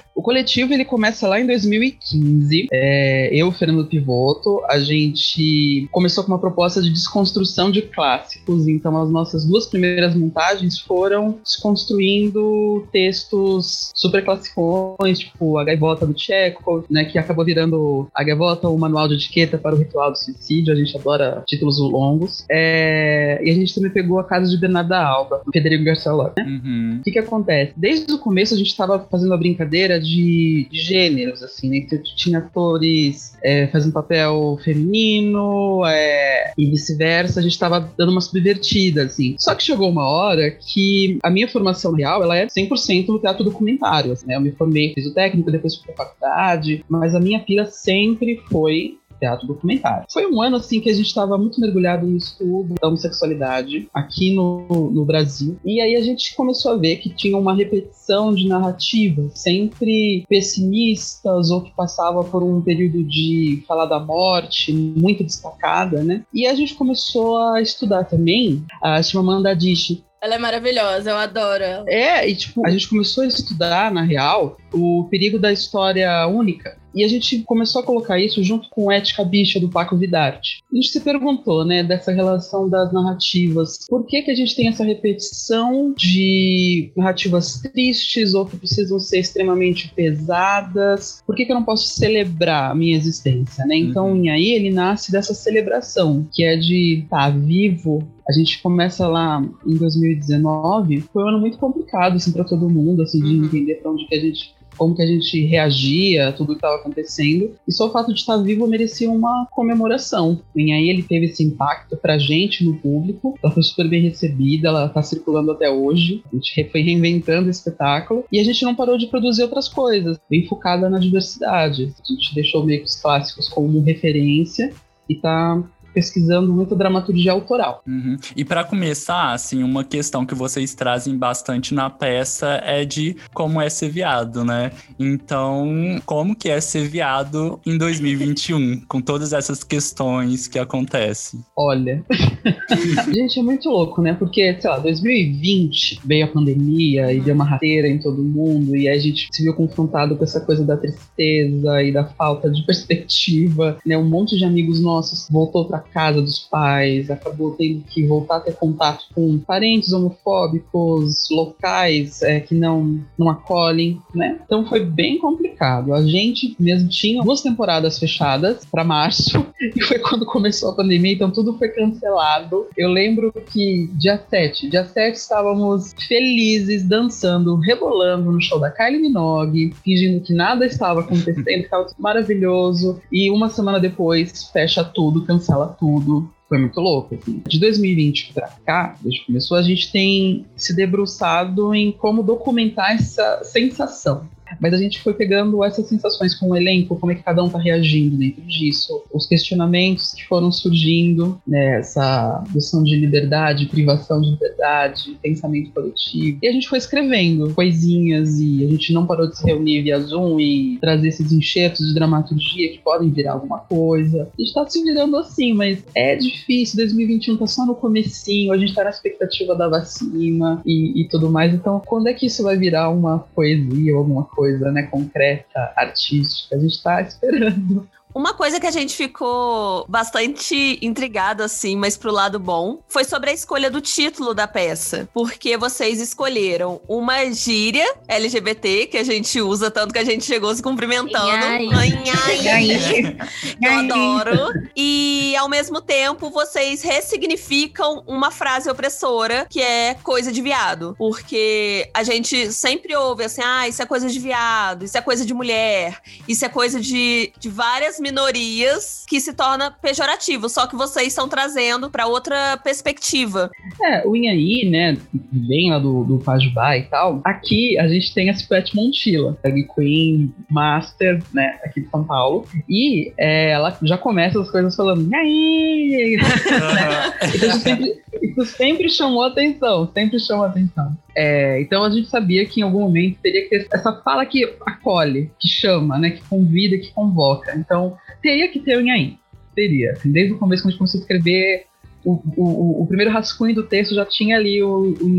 coletivo ele começa lá em 2015. É, eu, Fernando Pivoto, a gente começou com uma proposta de desconstrução de clássicos. Então, as nossas duas primeiras montagens foram desconstruindo textos super classicões, tipo A Gaivota do Chekhov, né, que acabou virando A Gaivota, o manual de etiqueta para o ritual do suicídio. A gente adora títulos longos. É, e a gente também pegou A Casa de Bernarda Alba, Federico Garcia Lorca. Né? Uhum. O que que acontece? Desde o começo a gente estava fazendo a brincadeira de, de gêneros, assim, né? Então, tinha atores é, fazendo papel feminino é, e vice-versa. A gente estava dando uma subvertida, assim. Só que chegou uma hora que a minha formação real, ela é 100% no teatro documentário, assim, né? Eu me formei, fiz o técnico, depois fui pra faculdade, mas a minha pira sempre foi teatro documentário. Foi um ano assim que a gente estava muito mergulhado no estudo da homossexualidade aqui no, no Brasil. E aí a gente começou a ver que tinha uma repetição de narrativas, sempre pessimistas ou que passava por um período de falar da morte muito destacada, né? E a gente começou a estudar também a Chimamanda Adichie, Ela é maravilhosa, eu adoro ela. é, e tipo, a gente começou a estudar, na real, o perigo da história única. E a gente começou a colocar isso junto com Ética Bicha, do Paco Vidarte. A gente se perguntou, né, dessa relação das narrativas. Por que que a gente tem essa repetição de narrativas tristes ou que precisam ser extremamente pesadas? Por que que eu não posso celebrar a minha existência, né? Então, Uhum. e aí ele nasce dessa celebração, que é de estar vivo a gente começa lá em 2019, foi um ano muito complicado assim para todo mundo, assim de Uhum. entender para onde que a gente como que a gente reagia a tudo que estava acontecendo. E só o fato de estar vivo merecia uma comemoração. E aí ele teve esse impacto pra gente no público. Ela foi super bem recebida, ela tá circulando até hoje. A gente foi reinventando o espetáculo. E a gente não parou de produzir outras coisas, bem focada na diversidade. A gente deixou meio que os clássicos como referência e tá pesquisando muita dramaturgia autoral. Uhum. E para começar, assim, uma questão que vocês trazem bastante na peça é de como é ser viado, né? Então, como que é ser viado em 2021, com todas essas questões que acontecem? Olha, gente, é muito louco, né? Porque, sei lá, 2020 veio a pandemia e deu uma rasteira em todo mundo, e aí a gente se viu confrontado com essa coisa da tristeza e da falta de perspectiva, né? Um monte de amigos nossos voltou pra casa dos pais, acabou tendo que voltar a ter contato com parentes homofóbicos, locais é, que não, não acolhem, né? Então foi bem complicado. A gente mesmo tinha duas temporadas fechadas para março, e foi quando começou a pandemia, então tudo foi cancelado. Eu lembro que dia 7, dia 7 estávamos felizes, dançando, rebolando no show da Kylie Minogue, fingindo que nada estava acontecendo, estava tudo maravilhoso, e uma semana depois fecha tudo, cancela tudo. Foi muito louco, assim. De 2020 pra cá, desde que começou, a gente tem se debruçado em como documentar essa sensação. Mas a gente foi pegando essas sensações com o elenco, como é que cada um tá reagindo dentro disso, os questionamentos que foram surgindo, né, essa noção de liberdade, privação de liberdade, pensamento coletivo. E a gente foi escrevendo coisinhas e a gente não parou de se reunir via Zoom e trazer esses enxertos de dramaturgia que podem virar alguma coisa. A gente tá se virando assim, mas é difícil. 2021 tá só no comecinho, a gente tá na expectativa da vacina e, e tudo mais. Então, quando é que isso vai virar uma poesia ou alguma coisa, né, concreta, artística? A gente tá esperando. Uma coisa que a gente ficou bastante intrigado, assim, mas pro lado bom, foi sobre a escolha do título da peça. Porque vocês escolheram uma gíria LGBT, que a gente usa tanto que a gente chegou se cumprimentando. Nhai. Ai, nhai. Eu adoro. E ao mesmo tempo, vocês ressignificam uma frase opressora, que é coisa de viado. Porque a gente sempre ouve assim: ah, isso é coisa de viado, isso é coisa de mulher, isso é coisa de, de várias minorias que se torna pejorativo, só que vocês estão trazendo para outra perspectiva. É, o Inhaí, né, vem lá do, do Pajubá e tal. Aqui a gente tem a Spet Montilla, drag queen, master, né, aqui de São Paulo. E é, ela já começa as coisas falando, Inhaí! então isso sempre, isso sempre chamou atenção, sempre chamou atenção. É, então a gente sabia que em algum momento teria que ter essa fala que acolhe, que chama, né, que convida, que convoca. Então teria que ter o Inhaí. Teria. Assim, desde o começo, quando a gente começou a escrever, o, o, o, primeiro rascunho do texto já tinha ali o, o.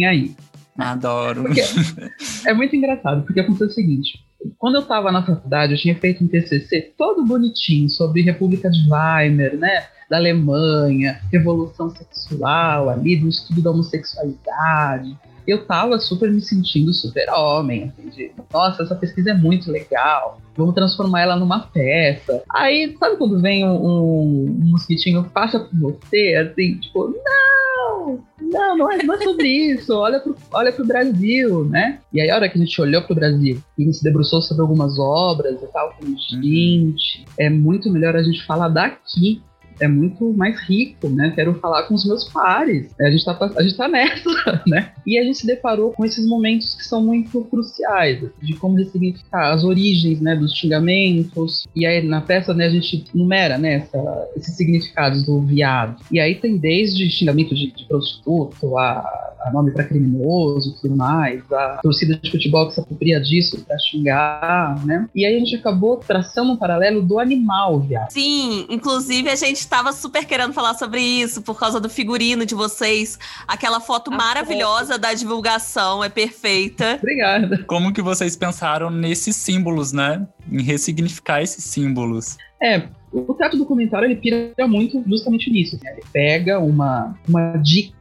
Adoro. Porque é muito engraçado, porque aconteceu o seguinte. Quando eu estava na faculdade, eu tinha feito um TCC todo bonitinho sobre República de Weimar, né? Da Alemanha, revolução sexual ali, do estudo da homossexualidade eu tava super me sentindo super homem, assim, de, nossa, essa pesquisa é muito legal, vamos transformar ela numa peça. Aí, sabe quando vem um, um, um mosquitinho, passa por você, assim, tipo, não, não, não é, não é sobre isso, olha pro, olha pro Brasil, né? E aí, a hora que a gente olhou pro Brasil e a gente se debruçou sobre algumas obras e tal, falei, uhum. gente, é muito melhor a gente falar daqui é muito mais rico, né? Quero falar com os meus pares. A gente tá, a gente tá nessa, né? E a gente se deparou com esses momentos que são muito cruciais, de como ressignificar as origens, né, dos xingamentos. E aí na peça, né, a gente numera, né, essa, esses significados do viado. E aí tem desde xingamento de, de prostituto a a nome para criminoso e tudo mais, a torcida de futebol que se apropria disso para xingar, né? E aí a gente acabou traçando um paralelo do animal, viado. Sim, inclusive a gente estava super querendo falar sobre isso por causa do figurino de vocês. Aquela foto a maravilhosa foto. da divulgação é perfeita. Obrigada. Como que vocês pensaram nesses símbolos, né? Em ressignificar esses símbolos? É, o teatro documentário ele pira muito justamente nisso. Né? Ele pega uma, uma dica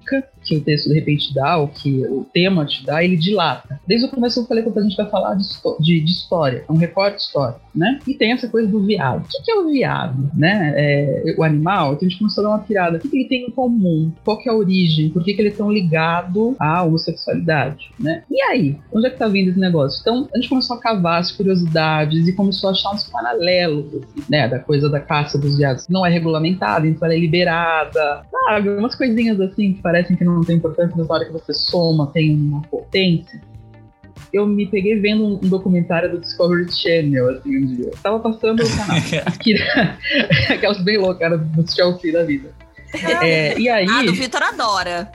que o texto de repente dá, ou que o tema te dá, ele dilata. Desde o começo eu falei que a gente vai falar de, de, de história, é um recorte histórico, né? E tem essa coisa do viado. O que é o viado, né? É, o animal, então a gente começou a dar uma pirada. O que, ele tem em comum? Qual que é a origem? Por que, que ele é tão ligado à homossexualidade, né? E aí? Onde é que tá vindo esse negócio? Então a gente começou a cavar as curiosidades e começou a achar uns paralelos, assim, né? Da coisa da caça dos viados. Não é regulamentada, então ela é liberada, sabe? Umas coisinhas assim que parecem que não tem importância, mas na hora que você soma tem uma potência. Eu me peguei vendo um, um documentário do Discovery Channel, assim, um dia. Eu tava passando o canal. aquelas bem loucas do Chelsea da vida. É, e aí... Ah, do Vitor adora.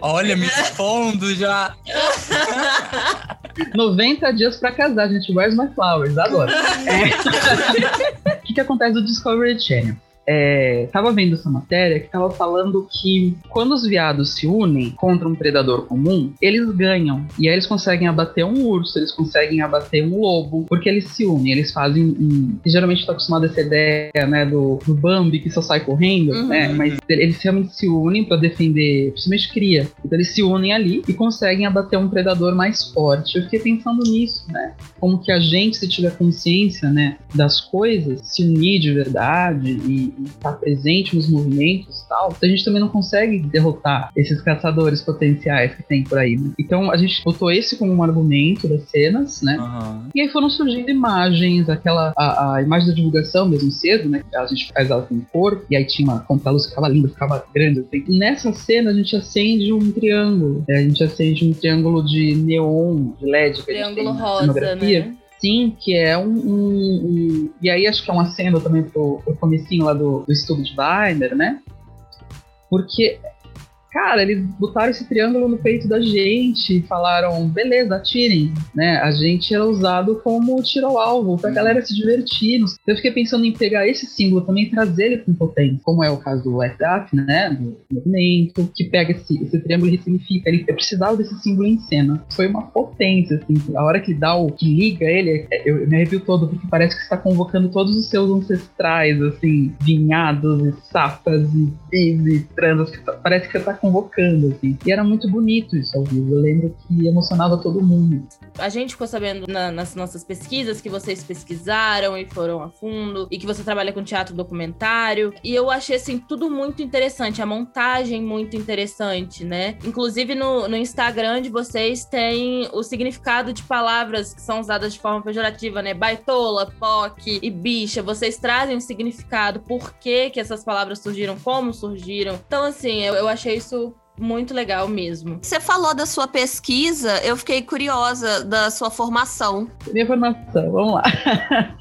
Olha, me expondo já. 90 dias pra casar, gente. Where's my flowers? Adoro. É. O que, que acontece do Discovery Channel? É, tava vendo essa matéria que tava falando que quando os viados se unem contra um predador comum, eles ganham. E aí eles conseguem abater um urso, eles conseguem abater um lobo, porque eles se unem, eles fazem um. E geralmente tá acostumado a essa ideia, né, do, do Bambi que só sai correndo, uhum. né? Mas eles realmente se unem para defender, principalmente cria. Então eles se unem ali e conseguem abater um predador mais forte. Eu fiquei pensando nisso, né? Como que a gente, se tiver consciência, né, das coisas, se unir de verdade e estar tá presente nos movimentos e tal, a gente também não consegue derrotar esses caçadores potenciais que tem por aí. Né? Então a gente botou esse como um argumento das cenas, né? Uhum. E aí foram surgindo imagens, aquela a, a, imagem da divulgação mesmo cedo, né? A gente faz ela com o corpo, e aí tinha uma contra-luz que ficava linda, ficava grande. Assim. Nessa cena a gente acende um triângulo. Né? A gente acende um triângulo de neon, de LED. Triângulo rosa, né? Sim, que é um, um, um, E aí acho que é uma cena também pro, pro comecinho lá do, do estudo de Weiner, né? Porque cara, eles botaram esse triângulo no peito da gente e falaram, beleza, atirem, né? A gente era usado como tiro-alvo pra uhum. galera se divertir. Eu fiquei pensando em pegar esse símbolo também e trazer ele com potência, como é o caso do FDAF, né? Do movimento, que pega esse, esse triângulo e ressignifica. Ele, eu precisava desse símbolo em cena. Foi uma potência, assim. A hora que dá o que liga ele, é, eu, eu me arrepio todo, porque parece que está convocando todos os seus ancestrais, assim, vinhados e safras e bis e transas. Parece que você tá convocando, assim. E era muito bonito isso ao vivo. Eu lembro que emocionava todo mundo. A gente ficou sabendo na, nas nossas pesquisas que vocês pesquisaram e foram a fundo, e que você trabalha com teatro documentário. E eu achei, assim, tudo muito interessante. A montagem muito interessante, né? Inclusive no, no Instagram de vocês tem o significado de palavras que são usadas de forma pejorativa, né? Baitola, POC e bicha. Vocês trazem um significado, por que, que essas palavras surgiram, como surgiram. Então, assim, eu, eu achei isso muito legal mesmo. Você falou da sua pesquisa, eu fiquei curiosa da sua formação. Minha formação, vamos lá.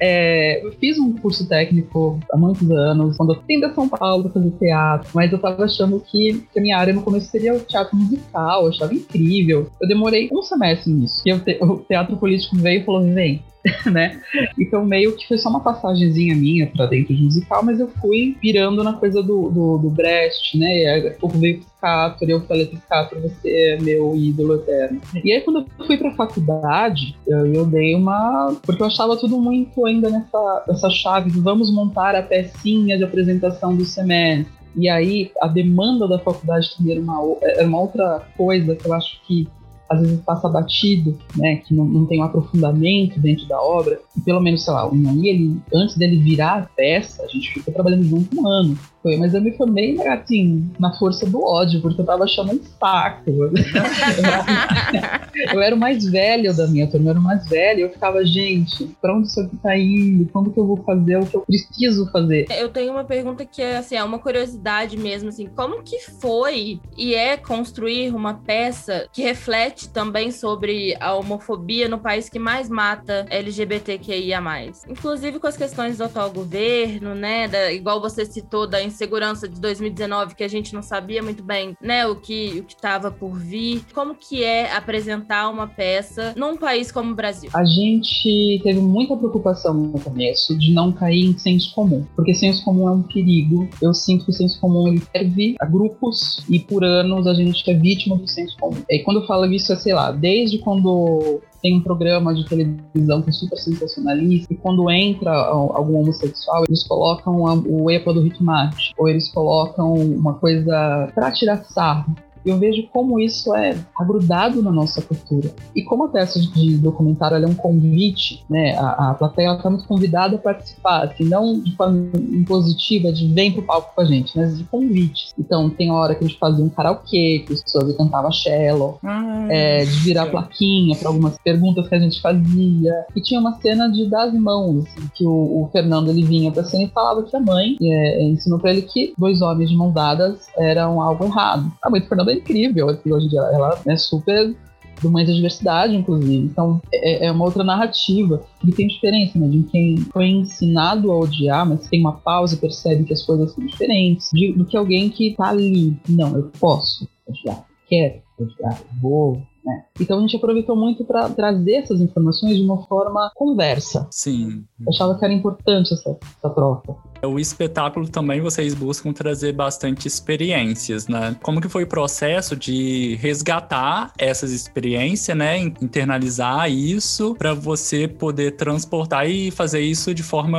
É, eu fiz um curso técnico há muitos anos, quando eu vim da São Paulo para fazer teatro, mas eu tava achando que, que, a minha área no começo seria o teatro musical, eu achava incrível. Eu demorei um semestre nisso. E te, o teatro político veio e falou: vem, né? Então meio que foi só uma passagemzinha minha para dentro de musical, mas eu fui virando na coisa do, do, do Brecht, né? E aí, pouco veio Piscator, eu falei, Piscator, você é meu ídolo eterno. E aí quando eu fui pra faculdade, eu, eu dei uma... Porque eu achava tudo muito ainda nessa, nessa chave de vamos montar a pecinha de apresentação do semestre. E aí, a demanda da faculdade também era uma, era uma outra coisa que eu acho que às vezes passa batido, né, que não, não tem um aprofundamento dentro da obra, e pelo menos, sei lá, o Nani, ele, antes dele virar a peça, a gente ficou trabalhando junto um ano. Foi, mas eu me formei, assim, na força do ódio, porque eu tava achando um saco. eu era o mais velho da minha turma, eu era o mais velho, eu ficava, gente, pra onde isso aqui tá indo? Quando que eu vou fazer o que eu preciso fazer? Eu tenho uma pergunta que é, assim, é uma curiosidade mesmo, assim, como que foi e é construir uma peça que reflete também sobre a homofobia no país que mais mata LGBTQIA+. Inclusive com as questões do atual governo, né, da, igual você citou, da de 2019 que a gente não sabia muito bem, né, o que o que estava por vir. Como que é apresentar uma peça num país como o Brasil? A gente teve muita preocupação no começo de não cair em senso comum, porque senso comum é um perigo. Eu sinto que o senso comum ele serve a grupos e por anos a gente é vítima do senso comum. E quando eu falo isso, é, sei lá, desde quando tem um programa de televisão que é super sensacionalista, e quando entra algum homossexual, eles colocam o EPA do Rick Martin, ou eles colocam uma coisa para tirar sarro eu vejo como isso é agrudado na nossa cultura. E como a peça de documentário é um convite, né, a, a plateia está muito convidada a participar, assim, não de forma impositiva, de vem pro palco com a gente, mas de convite. Então, tem hora que a gente fazia um karaokê, que as pessoas cantavam cello, ah, é, de virar plaquinha para algumas perguntas que a gente fazia. E tinha uma cena de dar as mãos, assim, que o, o, Fernando ele vinha pra cena e falava que a mãe é, ensinou para ele que dois homens de mãos dadas eram algo errado. A mãe do Fernando é incrível, assim, hoje em dia. Ela é super do Mães da Diversidade, inclusive. Então, é, é, uma outra narrativa. E tem diferença, né? De quem foi ensinado a odiar, mas tem uma pausa e percebe que as coisas são diferentes. De, do que alguém que tá ali. Não, eu posso odiar, quero odiar, vou. Né? Então a gente aproveitou muito para trazer essas informações de uma forma conversa. Sim. Eu achava que era importante essa, essa troca. O espetáculo também vocês buscam trazer bastante experiências, né? Como que foi o processo de resgatar essas experiências, né? Internalizar isso para você poder transportar e fazer isso de forma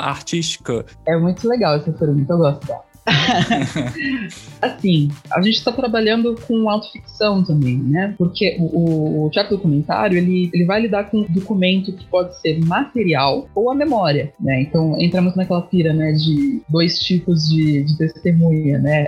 artística? É muito legal essa pergunta, eu gosto dela. assim, a gente está trabalhando com autoficção também, né? Porque o, o, teatro documentário, ele, ele vai lidar com um documento que pode ser material ou a memória, né? Então, entra muito naquela pira, né, de dois tipos de, de testemunha, né?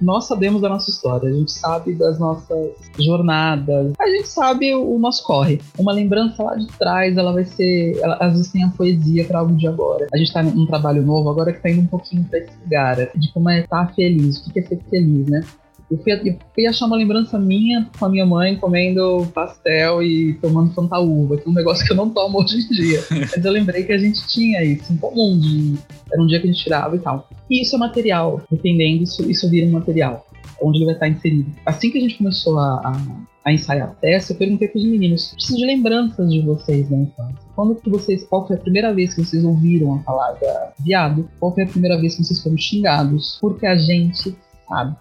Nós sabemos da nossa história, a gente sabe das nossas jornadas, a gente sabe o, nosso corre. Uma lembrança lá de trás, ela vai ser, ela, às vezes tem a poesia para algo de agora. A gente está num trabalho novo agora que tá indo um pouquinho pra esse lugar, de como é estar feliz, o que é ser feliz, né? Eu fui, eu fui, achar uma lembrança minha com a minha mãe comendo pastel e tomando fantaúva, que é um negócio que eu não tomo hoje em dia. Mas eu lembrei que a gente tinha isso em comum, de, era um dia que a gente tirava e tal. E isso é material, dependendo, isso, isso vira um material, onde ele vai estar inserido. Assim que a gente começou a, a, a ensaiar a peça, eu perguntei para os meninos, preciso de lembranças de vocês na infância. Quando que vocês, qual foi a primeira vez que vocês ouviram a palavra viado? Qual foi a primeira vez que vocês foram xingados? Porque a gente sabe.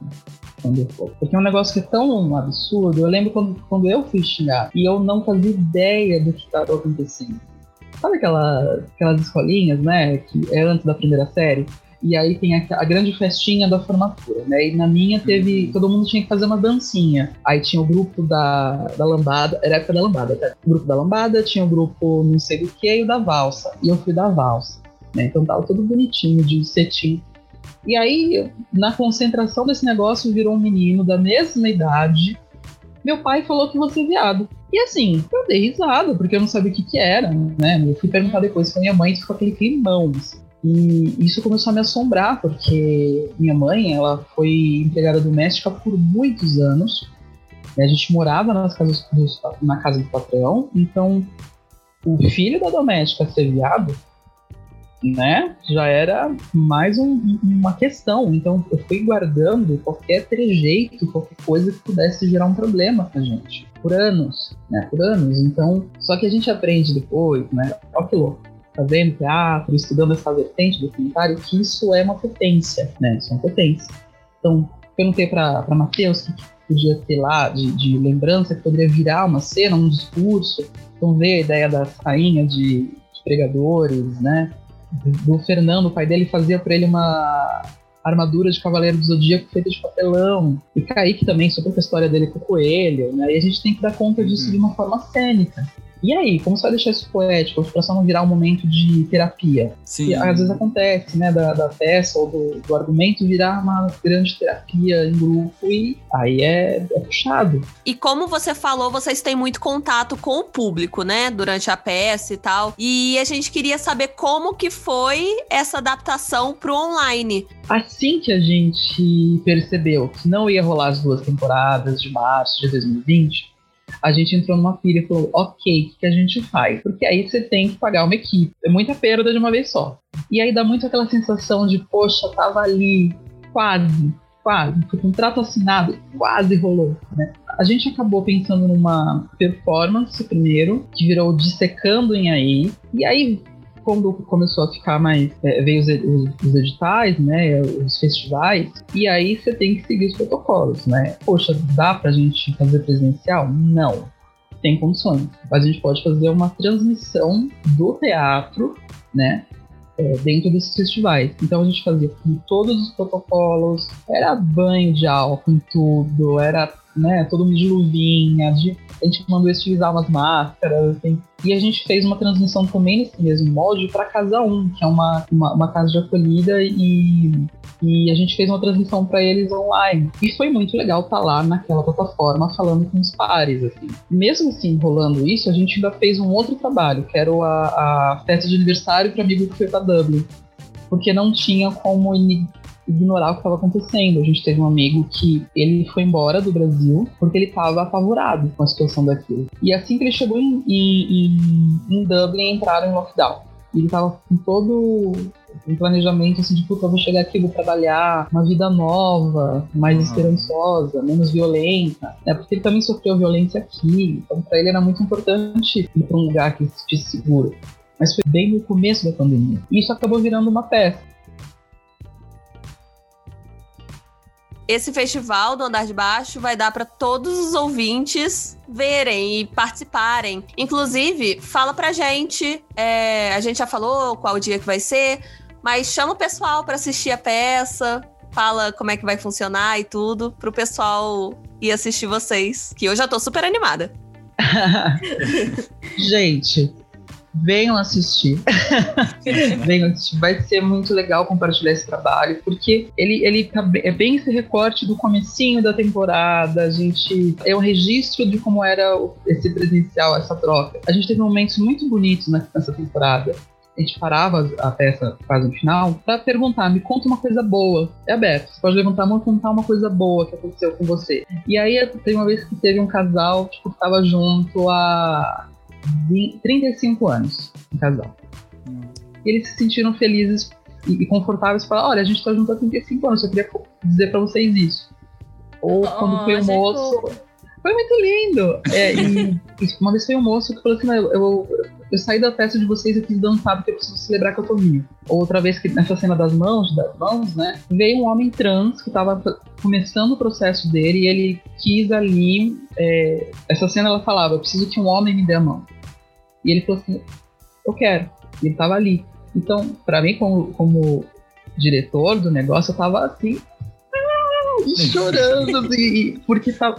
Porque é um negócio que é tão absurdo. Eu lembro quando, quando eu fui xingar e eu não fazia ideia do que estava acontecendo. Sabe aquela, aquelas escolinhas, né? Que é antes da primeira série? E aí tem a, a, grande festinha da formatura, né? E na minha teve. Uhum. Todo mundo tinha que fazer uma dancinha. Aí tinha o grupo da, da lambada, era a época da lambada, tá? O grupo da lambada, tinha o grupo não sei do que e o da valsa. E eu fui da valsa. Né? Então tava tudo bonitinho, de cetim. E aí, na concentração desse negócio, virou um menino da mesma idade. Meu pai falou que você é viado. E assim, eu dei risada, porque eu não sabia o que que era, né? Eu fui perguntar depois pra minha mãe, ficou aquele climão. E isso começou a me assombrar, porque minha mãe, ela foi empregada doméstica por muitos anos. A gente morava nas casas dos, na casa do patrão, então o filho da doméstica ser viado, né, já era mais um, uma questão. Então eu fui guardando qualquer trejeito, qualquer coisa que pudesse gerar um problema pra gente. Por anos, né, por anos. Então, só que a gente aprende depois, né, ó que louco fazendo teatro, estudando essa vertente do documentário, que isso é uma potência, né? Isso é uma potência. Então, perguntei para Matheus que podia ter lá de, de, lembrança, que poderia virar uma cena, um discurso. Então, ver a ideia da rainha de, de pregadores, né? Do, do Fernando, o pai dele fazia para ele uma armadura de Cavaleiro do Zodíaco feita de papelão. E Kaique também, sobre a história dele com o coelho, né? E a gente tem que dar conta disso uhum. de uma forma cênica. E aí, como você vai deixar isso poético, para só não virar um momento de terapia? Sim. Que às vezes acontece, né, da, da peça ou do, do, argumento virar uma grande terapia em grupo e aí é, é puxado. E como você falou, vocês têm muito contato com o público, né, durante a peça e tal. E a gente queria saber como que foi essa adaptação pro online. Assim que a gente percebeu que não ia rolar as duas temporadas de março de 2020, a gente entrou numa pilha e falou: ok, o que a gente faz? Porque aí você tem que pagar uma equipe. É muita perda de uma vez só. E aí dá muito aquela sensação de: poxa, tava ali, quase, quase, o contrato assinado, quase rolou, né? A gente acabou pensando numa performance primeiro, que virou Dissecando em Aí, e aí quando começou a ficar mais. É, veio os, os, os, editais, né? Os festivais, e aí você tem que seguir os protocolos, né? Poxa, dá pra gente fazer presencial? Não. Tem condições. Mas a gente pode fazer uma transmissão do teatro, né? É, dentro desses festivais. Então a gente fazia com todos os protocolos, era banho de álcool em tudo, era né, todo mundo de luvinha, de a gente mandou estilizar umas máscaras, assim. E a gente fez uma transmissão também nesse mesmo molde para Casa 1, que é uma, uma, uma, casa de acolhida, e, e a gente fez uma transmissão para eles online. E foi muito legal estar tá lá naquela plataforma falando com os pares, assim. Mesmo assim, rolando isso, a gente ainda fez um outro trabalho, que era a, a festa de aniversário para amigo que foi para Dublin porque não tinha como ignorar o que estava acontecendo. A gente teve um amigo que ele foi embora do Brasil porque ele estava apavorado com a situação daquilo. E assim que ele chegou em, em, em Dublin, entraram em lockdown. Ele estava com todo um planejamento assim de puta, eu vou chegar aqui, vou trabalhar uma vida nova, mais uhum. esperançosa, menos violenta, né? Porque ele também sofreu violência aqui, então para ele era muito importante ir para um lugar que se seguro. Mas foi bem no começo da pandemia. E isso acabou virando uma peça. Esse festival do Andar de Baixo vai dar para todos os ouvintes verem e participarem. Inclusive, fala pra gente, é, a gente já falou qual dia que vai ser, mas chama o pessoal para assistir a peça, fala como é que vai funcionar e tudo, pro pessoal ir assistir vocês, que eu já tô super animada. gente, venham assistir. venham assistir. Vai ser muito legal compartilhar esse trabalho, porque ele, ele tá, é bem esse recorte do comecinho da temporada. A gente é um registro de como era esse presencial, essa troca. A gente teve momentos muito bonitos nessa temporada. A gente parava a peça quase no final para perguntar, me conta uma coisa boa. É aberto. Você pode levantar a mão e contar uma coisa boa que aconteceu com você. E aí tem uma vez que teve um casal, tipo, que tava junto a 35 anos, um casal. Eles se sentiram felizes e, e confortáveis para olha, a gente tá junto há 35 anos, eu queria dizer para vocês isso. Ou oh, quando foi o moço. Foi muito lindo! É, e uma vez foi um moço que falou assim: eu, eu, eu, saí da festa de vocês e quis dançar porque eu preciso celebrar que eu tô vivo. Outra vez que nessa cena das mãos, das mãos, né? Veio um homem trans que tava começando o processo dele e ele quis ali. É, essa cena ela falava: eu preciso que um homem me dê a mão. E ele falou assim: eu quero. E ele tava ali. Então, para mim, como, como diretor do negócio, eu tava assim, chorando, assim, porque tá,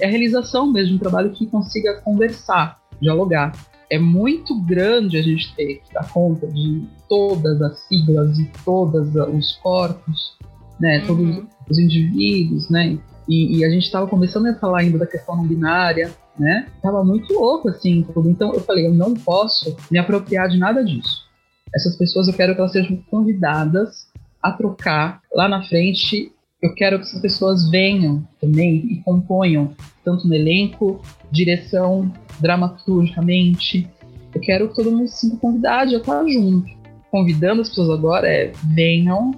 é a realização mesmo, um trabalho que consiga conversar, dialogar. É muito grande a gente ter que dar conta de todas as siglas e todos os corpos, né, todos Uhum. os indivíduos, né, e, e a gente estava começando a falar ainda da questão não binária, né? Tava muito louco assim, tudo. Então eu falei, eu não posso me apropriar de nada disso. Essas pessoas eu quero que elas sejam convidadas a trocar lá na frente. Eu quero que essas pessoas venham também e componham tanto no elenco, direção, dramaturgicamente. Eu quero que todo mundo se sinta convidado a estar junto. Convidando as pessoas agora é venham,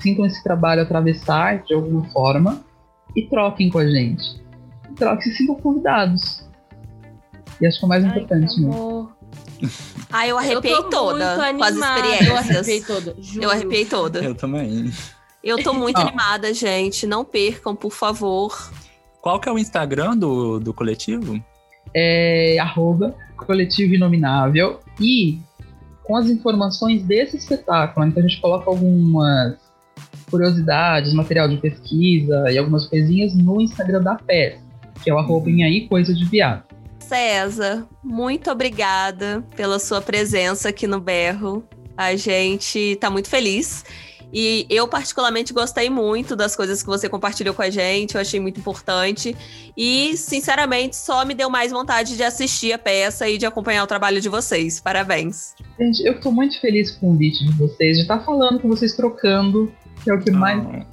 sintam esse trabalho atravessar de alguma forma e troquem com a gente. Troquem, se sintam convidados. E acho que é o mais Ai, importante, né? amor. Ah, eu arrepiei eu toda com as experiências. Eu arrepiei toda. Juro. Eu arrepiei toda. Eu também. Eu tô muito animada, gente. Não percam, por favor. Qual que é o Instagram do, do coletivo? É arroba coletivo inominável. E com as informações desse espetáculo, então a gente coloca algumas curiosidades, material de pesquisa e algumas coisinhas no Instagram da peça, que é o arroba em aí coisa de viado. César, muito obrigada pela sua presença aqui no Berro. A gente tá muito feliz. E eu, particularmente, gostei muito das coisas que você compartilhou com a gente. Eu achei muito importante. E, sinceramente, só me deu mais vontade de assistir a peça e de acompanhar o trabalho de vocês. Parabéns. Gente, eu tô muito feliz com o convite de vocês, de estar falando com vocês trocando, que é o que mais Ah,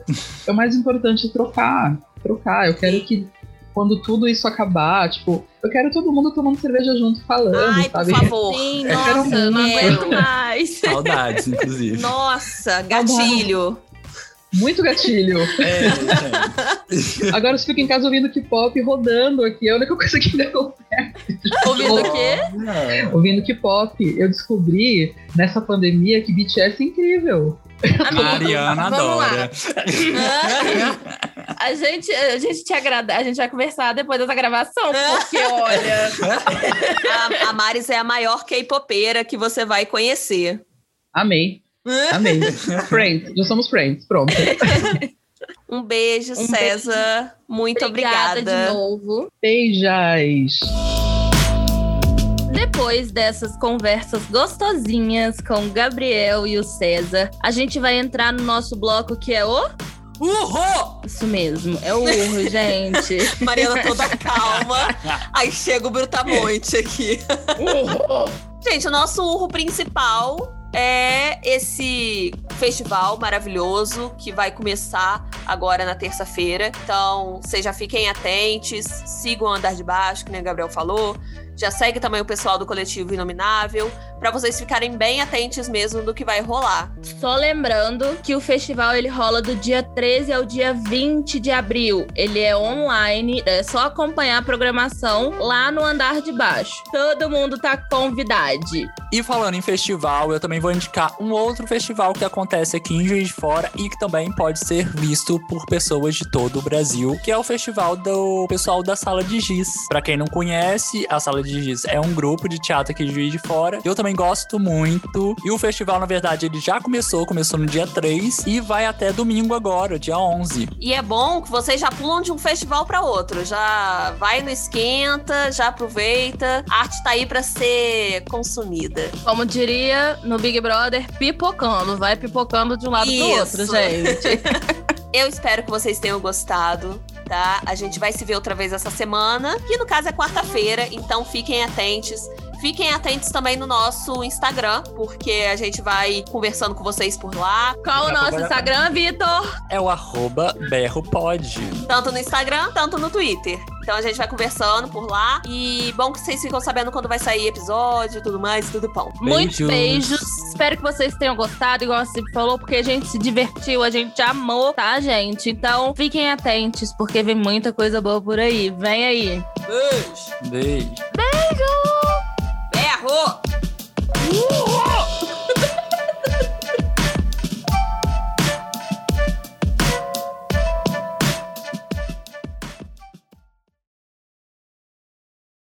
é o mais importante trocar. Trocar. Eu quero que quando tudo isso acabar, tipo, eu quero todo mundo tomando cerveja junto falando, Ai, por sabe? favor. Sim, Eu nossa, não aguento mais. saudades, inclusive. Nossa, gatilho. Muito gatilho. É, gente. Agora eu fico em casa ouvindo K-pop rodando aqui, é a única coisa que deu. Ouvindo o quê? Ouvindo K-pop, eu descobri nessa pandemia que BTS é incrível. Mariana Vamos lá. adora. A gente, a gente te agrada, a gente vai conversar depois dessa gravação, porque olha, A, a Maris é a maior K-popeira que você vai conhecer. Amei. Amei. friends. Já somos friends. Pronto. Um beijo, Um César. Muito obrigada obrigada. de novo. Beijais. Depois dessas conversas gostosinhas com o Gabriel e o César, a gente vai entrar no nosso bloco que é o. Uhul! Isso mesmo, é o urro, gente. Mariana toda calma. Aí chega o Brutamonte aqui. Gente, o nosso urro principal é esse festival maravilhoso que vai começar agora na terça-feira. Então, vocês já fiquem atentos, sigam o Andar de Baixo, que nem o Gabriel falou. Já segue também o pessoal do coletivo Inominável, para vocês ficarem bem atentos mesmo do que vai rolar. Só lembrando que o festival ele rola do dia 13 ao dia 20 de abril. Ele é online, é só acompanhar a programação lá no andar de baixo. Todo mundo tá convidado. E falando em festival, eu também vou indicar um outro festival que acontece aqui em Juiz de Fora e que também pode ser visto por pessoas de todo o Brasil, que é o festival do pessoal da Sala de Giz. Pra quem não conhece, a Sala de Giz é um grupo de teatro aqui de Juiz de Fora. Eu também gosto muito. E o festival, na verdade, ele já começou, começou no dia 3 e vai até domingo agora, dia 11. E é bom que vocês já pulam de um festival para outro. Já vai no esquenta, já aproveita. A arte tá aí para ser consumida. Como diria no Big Brother, pipocando. Vai pipocando de um lado pro outro, Isso. gente. Eu espero que vocês tenham gostado, tá? A gente vai se ver outra vez essa semana, que no caso é quarta-feira, então fiquem atentos. Fiquem atentos também no nosso Instagram, porque a gente vai conversando com vocês por lá, Qual o nosso Instagram, Vitor? É o arroba berropod. tanto no Instagram, tanto no Twitter. Então a gente vai conversando por lá. E bom que vocês ficam sabendo quando vai sair episódio e tudo mais, tudo bom. Muitos Beijos. beijos. Espero que vocês tenham gostado, igual a Cip falou, porque a gente se divertiu, a gente amou, tá, gente? Então fiquem atentos, porque vem muita coisa boa por aí. Vem aí. Beijo! Beijo. Errou. Uhul!